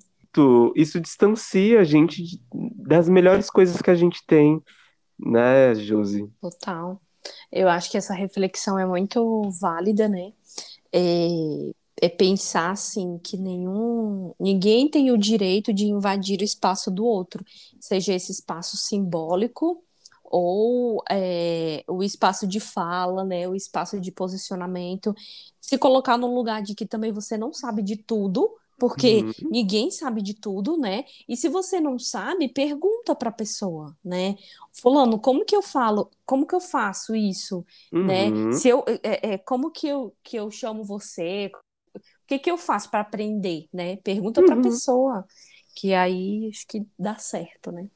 Isso distancia a gente de, das melhores coisas que a gente tem, né, Josi? Total. Eu acho que essa reflexão é muito válida, né? É, é pensar assim que nenhum ninguém tem o direito de invadir o espaço do outro, seja esse espaço simbólico ou é, o espaço de fala, né, o espaço de posicionamento, se colocar num lugar de que também você não sabe de tudo, porque uhum. ninguém sabe de tudo, né? E se você não sabe, pergunta para a pessoa, né? Fulano, como que eu falo? Como que eu faço isso, né? uhum. né? Se eu, é, é, como que eu que eu chamo você? O que que eu faço para aprender, né? Pergunta para a uhum. pessoa, que aí acho que dá certo, né?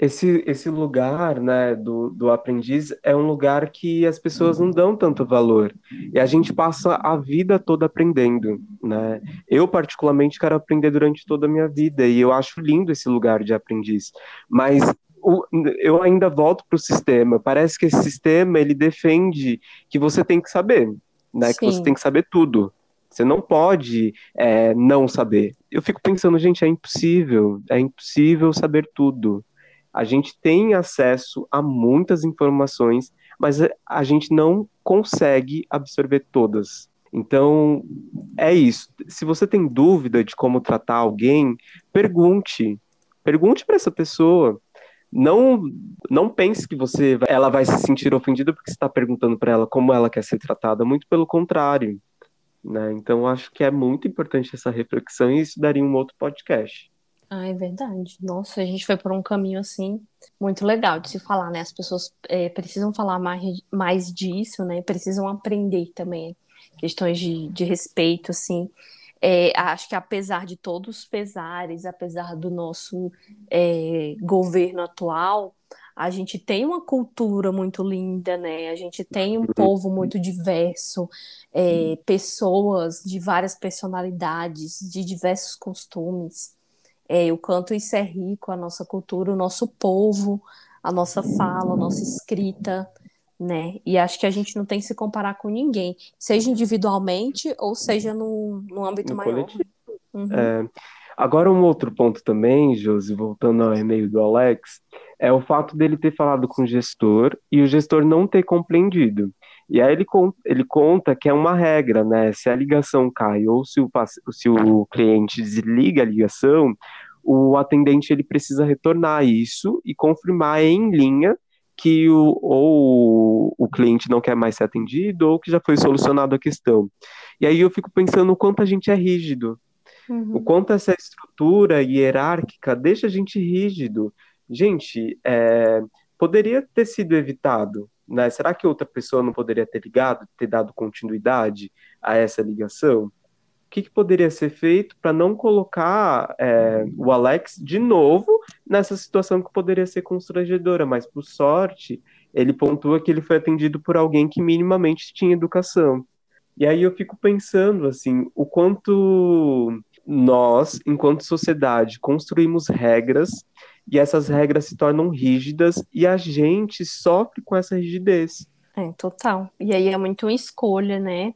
Esse, esse lugar né, do, do aprendiz é um lugar que as pessoas não dão tanto valor. E a gente passa a vida toda aprendendo. Né? Eu, particularmente, quero aprender durante toda a minha vida, e eu acho lindo esse lugar de aprendiz. Mas o, eu ainda volto para o sistema. Parece que esse sistema ele defende que você tem que saber, né? que você tem que saber tudo. Você não pode é, não saber. Eu fico pensando, gente, é impossível, é impossível saber tudo a gente tem acesso a muitas informações, mas a gente não consegue absorver todas. Então, é isso. Se você tem dúvida de como tratar alguém, pergunte. Pergunte para essa pessoa. Não, não pense que você, ela vai se sentir ofendida porque você está perguntando para ela como ela quer ser tratada. Muito pelo contrário. Né? Então, acho que é muito importante essa reflexão e isso daria um outro podcast. Ah, é verdade. Nossa, a gente foi por um caminho assim muito legal de se falar, né? As pessoas é, precisam falar mais, mais disso, né? Precisam aprender também questões de, de respeito, assim. É, acho que apesar de todos os pesares, apesar do nosso é, governo atual, a gente tem uma cultura muito linda, né? A gente tem um povo muito diverso, é, pessoas de várias personalidades, de diversos costumes. É, o quanto isso é rico, a nossa cultura, o nosso povo, a nossa fala, a nossa escrita, né? E acho que a gente não tem que se comparar com ninguém, seja individualmente ou seja no, no âmbito no maior. Uhum. É, agora, um outro ponto também, Josi, voltando ao e-mail do Alex, é o fato dele ter falado com o gestor e o gestor não ter compreendido. E aí ele, ele conta que é uma regra, né? Se a ligação cai ou se o, se o cliente desliga a ligação, o atendente ele precisa retornar isso e confirmar em linha que o, ou o cliente não quer mais ser atendido ou que já foi solucionado a questão. E aí eu fico pensando o quanto a gente é rígido, uhum. o quanto essa estrutura hierárquica deixa a gente rígido. Gente, é, poderia ter sido evitado, né? Será que outra pessoa não poderia ter ligado, ter dado continuidade a essa ligação? O que, que poderia ser feito para não colocar é, o Alex de novo nessa situação que poderia ser constrangedora? Mas, por sorte, ele pontua que ele foi atendido por alguém que minimamente tinha educação. E aí eu fico pensando, assim, o quanto nós, enquanto sociedade, construímos regras e essas regras se tornam rígidas e a gente sofre com essa rigidez. É, total. E aí é muito uma escolha, né?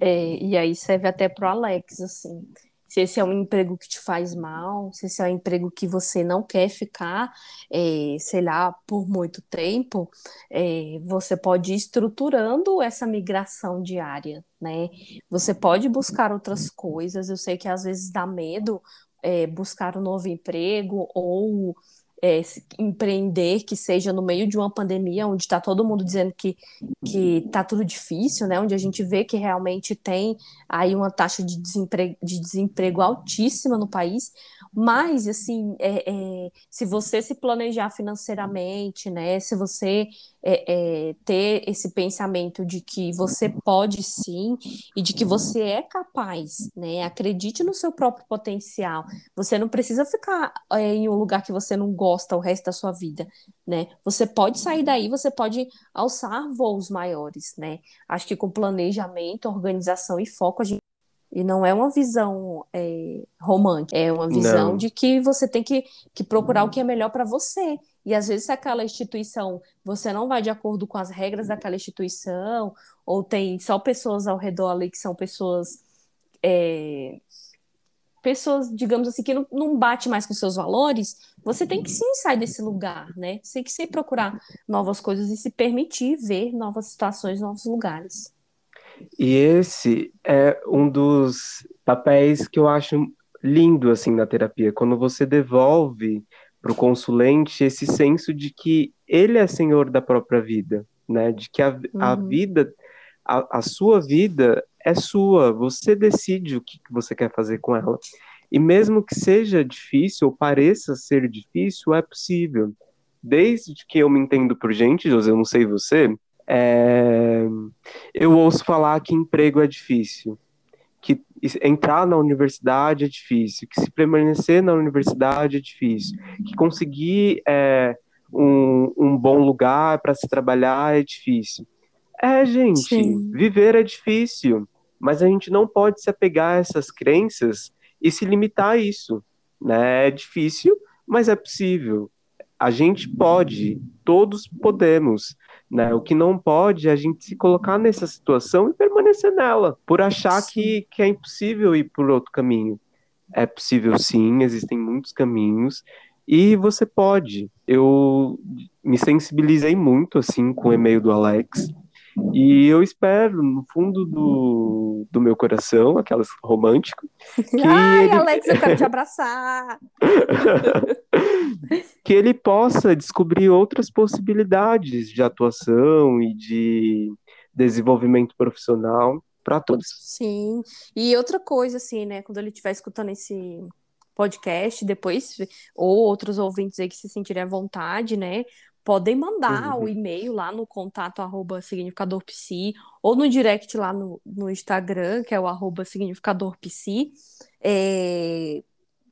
É, e aí serve até pro Alex, assim se esse é um emprego que te faz mal, se esse é um emprego que você não quer ficar, é, sei lá, por muito tempo, é, você pode ir estruturando essa migração diária, né? Você pode buscar outras coisas. Eu sei que às vezes dá medo é, buscar um novo emprego ou é, empreender que seja no meio de uma pandemia, onde está todo mundo dizendo que que está tudo difícil, né? Onde a gente vê que realmente tem aí uma taxa de desemprego, de desemprego altíssima no país, mas, assim, é, é, se você se planejar financeiramente, né, se você é, é, ter esse pensamento de que você pode sim e de que você é capaz, né, acredite no seu próprio potencial. Você não precisa ficar é, em um lugar que você não gosta o resto da sua vida, né? Você pode sair daí, você pode alçar voos maiores, né? Acho que com planejamento, organização e foco a gente e não é uma visão é, romântica, é uma visão não. de que você tem que, que procurar o que é melhor para você. E às vezes, se aquela instituição você não vai de acordo com as regras daquela instituição, ou tem só pessoas ao redor ali que são pessoas. É, pessoas, digamos assim, que não, não bate mais com seus valores, você tem que sim sair desse lugar, né? Você tem que sim procurar novas coisas e se permitir ver novas situações, novos lugares. E esse é um dos papéis que eu acho lindo assim na terapia, quando você devolve para o consulente esse senso de que ele é senhor da própria vida, né? De que a, uhum. a vida, a, a, sua vida é sua, você decide o que, que você quer fazer com ela. E mesmo que seja difícil ou pareça ser difícil, é possível. Desde que eu me entendo por gente, José, eu não sei você, é, eu ouço falar que emprego é difícil, que entrar na universidade é difícil, que se permanecer na universidade é difícil, que conseguir é, um, um bom lugar para se trabalhar é difícil. É, gente, Sim. viver é difícil, mas a gente não pode se apegar a essas crenças e se limitar a isso. Né? É difícil, mas é possível. A gente pode, todos podemos. Né? O que não pode é a gente se colocar nessa situação e permanecer nela, por achar que, que é impossível ir por outro caminho. É possível sim, existem muitos caminhos, e você pode. Eu me sensibilizei muito assim com o e-mail do Alex. E eu espero, no fundo do, do meu coração, aquelas romântico. Que Ai, ele... Alex, eu quero te abraçar! que ele possa descobrir outras possibilidades de atuação e de desenvolvimento profissional para todos. Sim. E outra coisa, assim, né, quando ele estiver escutando esse podcast depois, ou outros ouvintes aí que se sentirem à vontade, né, podem mandar uhum. o e-mail lá no contato arroba significadorpsi ou no direct lá no, no Instagram, que é o arroba significadorpsi, é,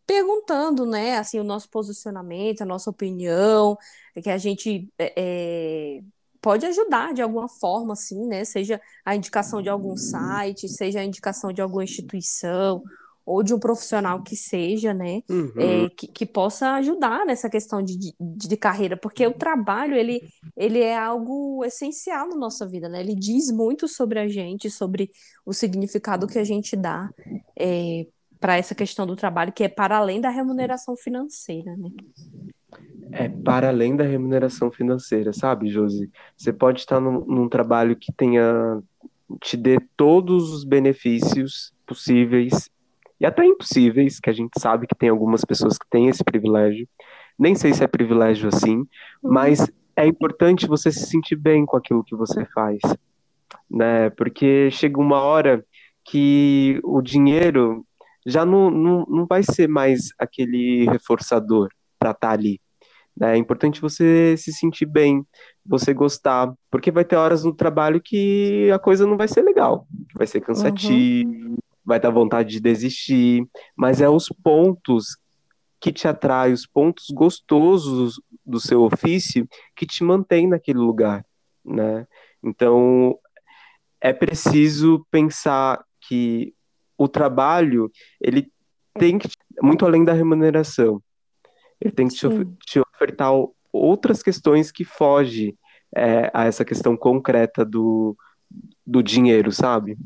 perguntando, né, assim, o nosso posicionamento, a nossa opinião, que a gente é, é, pode ajudar de alguma forma, assim, né, seja a indicação de algum site, seja a indicação de alguma instituição, ou de um profissional que seja, né, uhum. é, que, que, possa ajudar nessa questão de, de, de, carreira, porque o trabalho, ele, ele é algo essencial na nossa vida, né, ele diz muito sobre a gente, sobre o significado que a gente dá é, para essa questão do trabalho, que é para além da remuneração financeira, né. É para além da remuneração financeira, sabe, Josi? Você pode estar num, num trabalho que tenha te dê todos os benefícios possíveis e até impossíveis, que a gente sabe que tem algumas pessoas que têm esse privilégio. Nem sei se é privilégio assim, mas é importante você se sentir bem com aquilo que você faz, né? Porque chega uma hora que o dinheiro já não, não, não vai ser mais aquele reforçador para estar tá ali. Né? É importante você se sentir bem, você gostar, porque vai ter horas no trabalho que a coisa não vai ser legal, vai ser cansativo, uhum vai dar vontade de desistir, mas é os pontos que te atraem, os pontos gostosos do seu ofício que te mantém naquele lugar, né? Então, é preciso pensar que o trabalho, ele tem que muito além da remuneração. Ele tem que te, te, ofertar outras questões que fogem é, a essa questão concreta do, do dinheiro, sabe?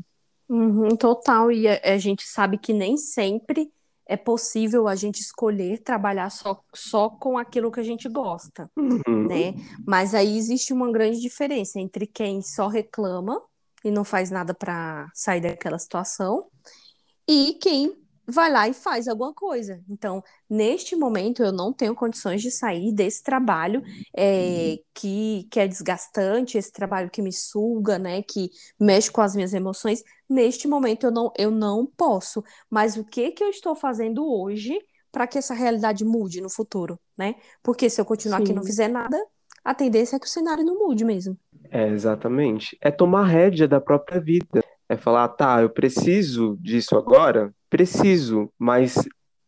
Uhum, total, e a, a, gente sabe que nem sempre é possível a gente escolher trabalhar só, só com aquilo que a gente gosta, uhum. né? Mas aí existe uma grande diferença entre quem só reclama e não faz nada para sair daquela situação e quem vai lá e faz alguma coisa. Então, neste momento, eu não tenho condições de sair desse trabalho é, que, que é desgastante, esse trabalho que me suga, né, que mexe com as minhas emoções. Neste momento, eu não, eu não posso. Mas o que, que eu estou fazendo hoje para que essa realidade mude no futuro, né? Porque se eu continuar Sim. aqui e não fizer nada, a tendência é que o cenário não mude mesmo. É, exatamente. É tomar rédea da própria vida. É falar, tá, eu preciso disso agora, preciso, mas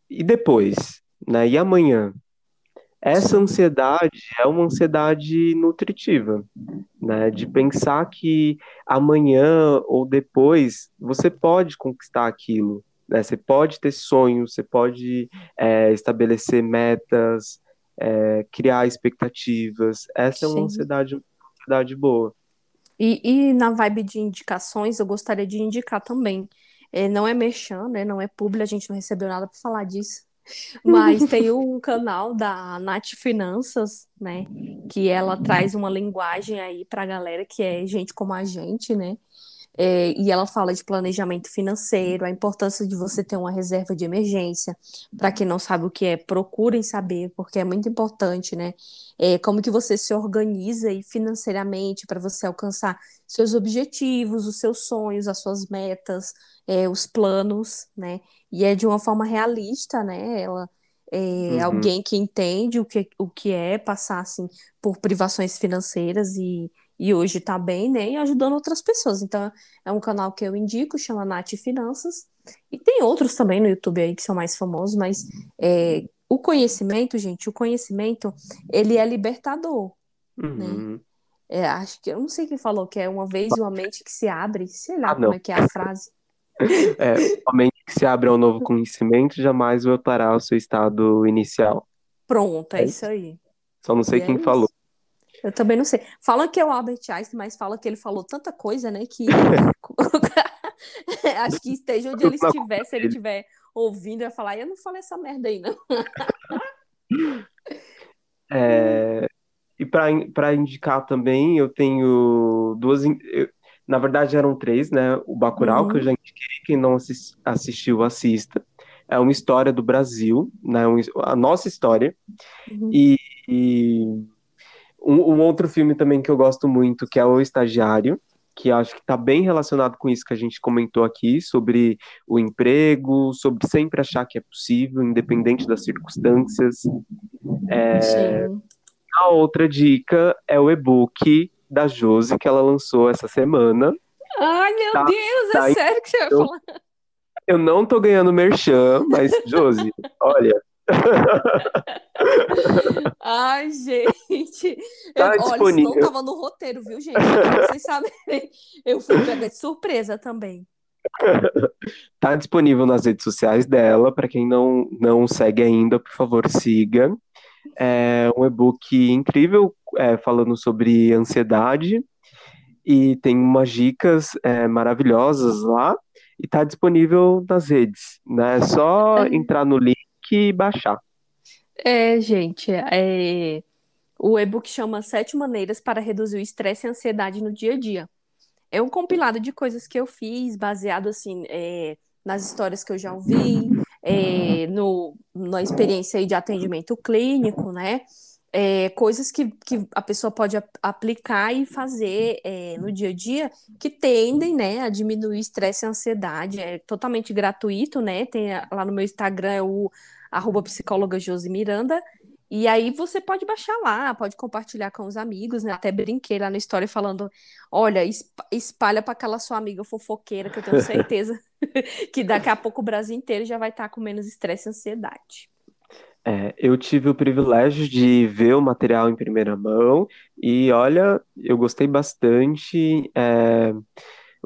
e depois? Né? E amanhã? Essa ansiedade é uma ansiedade nutritiva, né? De pensar que amanhã ou depois você pode conquistar aquilo, né? Você pode ter sonhos, você pode é, estabelecer metas, é, criar expectativas. Essa é uma ansiedade, uma ansiedade boa. E, e na vibe de indicações, eu gostaria de indicar também é, não é merchan, né? Não é publi, a gente não recebeu nada para falar disso. Mas tem um canal da Nath Finanças, né? Que ela traz uma linguagem aí para a galera que é gente como a gente, né? É, e ela fala de planejamento financeiro, a importância de você ter uma reserva de emergência. Para quem não sabe o que é, procurem saber, porque é muito importante, né? É, como que você se organiza aí financeiramente para você alcançar seus objetivos, os seus sonhos, as suas metas, é, os planos, né? E é de uma forma realista, né? Ela é uhum. alguém que entende o que, o que é passar assim, por privações financeiras e e hoje tá bem, né? E ajudando outras pessoas. Então, é um canal que eu indico, chama Nath Finanças. E tem outros também no YouTube aí que são mais famosos, mas é, o conhecimento, gente, o conhecimento, ele é libertador, né? uhum. né? É, acho que, eu não sei quem falou, que é uma vez uma mente que se abre, sei lá ah, como é que é a frase. É, uma mente que se abre ao novo conhecimento jamais voltará ao seu estado inicial. Pronto, é, é isso aí. Só não sei e quem é falou. Eu também não sei. Fala que é o Albert Einstein, mas fala que ele falou tanta coisa, né? Que acho que esteja onde ele estiver, se ele estiver ouvindo, vai falar, eu não falei essa merda aí, não. É, e para indicar também, eu tenho duas. Eu, na verdade, eram três, né? O Bacurau, uhum. que eu já indiquei, quem não assist, assistiu, assista. É uma história do Brasil, né? Um, a nossa história. Uhum. E, e um, um, outro filme também que eu gosto muito, que é O Estagiário, que acho que está bem relacionado com isso que a gente comentou aqui, sobre o emprego, sobre sempre achar que é possível, independente das circunstâncias. É... A outra dica é o e-book da Josi, que ela lançou essa semana. Ai, meu tá, Deus, é tá sério que você vai falar? Eu não tô ganhando merchan, mas, Josi, olha, Ai, gente. Tá eu, olha, isso não tava no roteiro, viu, gente? Vocês sabem. Eu fui pega de surpresa também. Tá disponível nas redes sociais dela. Para quem não, não segue ainda, por favor, siga. É um e-book incrível é, falando sobre ansiedade. E tem umas dicas é, maravilhosas lá. E tá disponível nas redes. Né? É só é. entrar no link que baixar. É, gente, é... o e-book chama Sete Maneiras para Reduzir o Estresse e Ansiedade no Dia a Dia. É um compilado de coisas que eu fiz, baseado assim é, nas histórias que eu já ouvi, é, no, na experiência de atendimento clínico, né? É, coisas que, que a pessoa pode aplicar e fazer é, no dia a dia que tendem né, a diminuir estresse e ansiedade. É totalmente gratuito, né? Tem lá no meu Instagram é o arroba psicóloga Josi Miranda. E aí você pode baixar lá, pode compartilhar com os amigos, né? Até brinquei lá na história falando, olha, espalha para aquela sua amiga fofoqueira que eu tenho certeza que daqui a pouco o Brasil inteiro já vai estar tá com menos estresse e ansiedade. É, eu tive o privilégio de ver o material em primeira mão e olha, eu gostei bastante. É,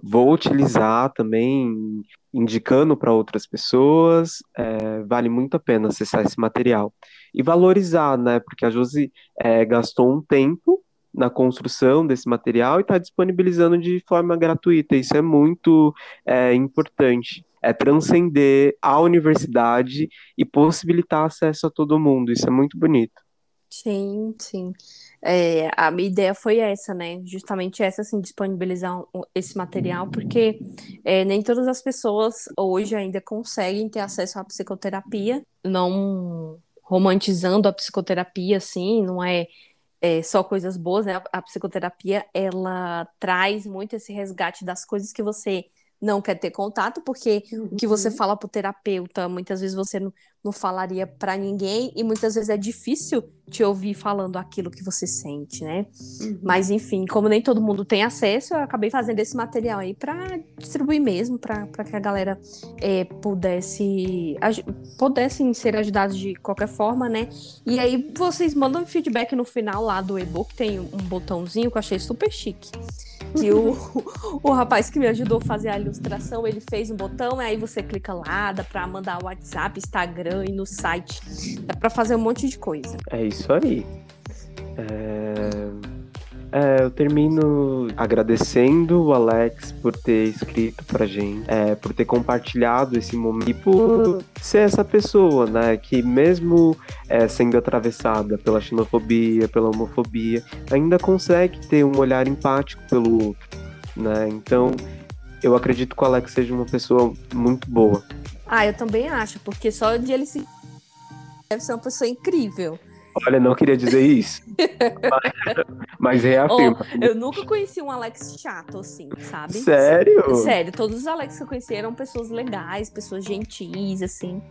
vou utilizar também, indicando para outras pessoas. É, vale muito a pena acessar esse material. E valorizar, né? Porque a Josi é, gastou um tempo na construção desse material e está disponibilizando de forma gratuita. Isso é muito é, importante. É transcender a universidade e possibilitar acesso a todo mundo. Isso é muito bonito. Sim, sim. É, a minha ideia foi essa, né? Justamente essa, assim, disponibilizar esse material, porque é, nem todas as pessoas hoje ainda conseguem ter acesso à psicoterapia, não romantizando a psicoterapia, assim, não é é, só coisas boas, né? A, a psicoterapia, ela traz muito esse resgate das coisas que você não quer ter contato, porque uhum. o que você uhum. fala para o terapeuta, muitas vezes você não, não falaria para ninguém, e muitas vezes é difícil te ouvir falando aquilo que você sente, né? Uhum. Mas, enfim, como nem todo mundo tem acesso, eu acabei fazendo esse material aí para distribuir mesmo, para que a galera é, pudesse pudessem ser ajudados de qualquer forma, né? E aí vocês mandam feedback no final lá do e-book, tem um botãozinho que eu achei super chique que o, o rapaz que me ajudou a fazer a ilustração, ele fez um botão, aí você clica lá, dá pra mandar WhatsApp, Instagram e no site. Dá pra fazer um monte de coisa. É isso aí. É... É, eu termino agradecendo o Alex por ter escrito pra gente, é, por ter compartilhado esse momento e por ser essa pessoa, né, que mesmo é, sendo atravessada pela xenofobia, pela homofobia, ainda consegue ter um olhar empático pelo outro, né, então eu acredito que o Alex seja uma pessoa muito boa. Ah, eu também acho, porque só de ele se deve ser uma pessoa incrível. Olha, não queria dizer isso. mas, mas reafirma. Oh, eu nunca conheci um Alex chato, assim, sabe? Sério? Sério, todos os Alex que eu conheci eram pessoas legais, pessoas gentis, assim.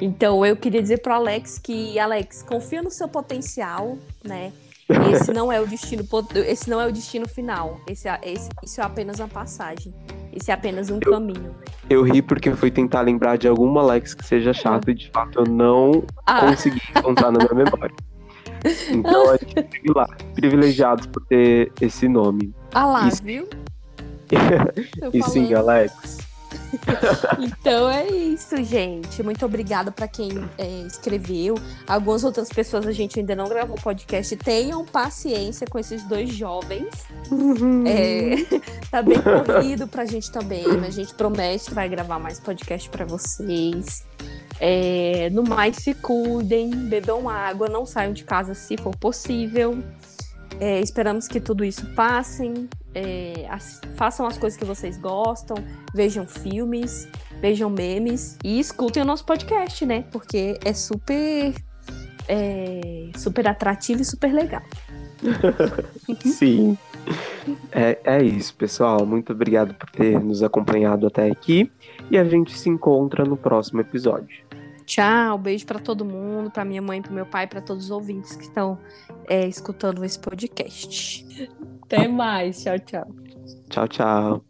Então eu queria dizer pro Alex que, Alex, confia no seu potencial, né? Esse não é o destino, esse não é o destino final. Esse, é, esse, isso é apenas uma passagem. Esse é apenas um eu, caminho. Eu ri porque fui tentar lembrar de algum Alex que seja chato e de fato eu não ah. consegui encontrar na minha memória. Então a gente é privilegiados por ter esse nome. Ah lá, e, viu? e sim, Alex. então é isso, gente. Muito obrigada para quem é, escreveu. Algumas outras pessoas a gente ainda não gravou podcast. Tenham paciência com esses dois jovens. Uhum. É, tá bem corrido pra gente também, mas a gente promete que vai gravar mais podcast para vocês. É, no mais, se cuidem, bebam água, não saiam de casa se for possível. É, esperamos que tudo isso passem, é, as, façam as coisas que vocês gostam, vejam filmes, vejam memes e escutem o nosso podcast, né? Porque é super, é, super atrativo e super legal. Sim. É, é isso, pessoal. Muito obrigado por ter nos acompanhado até aqui. E a gente se encontra no próximo episódio. Tchau, beijo para todo mundo, para minha mãe, para meu pai, para todos os ouvintes que estão é, escutando esse podcast. Até mais, tchau, tchau. Tchau, tchau.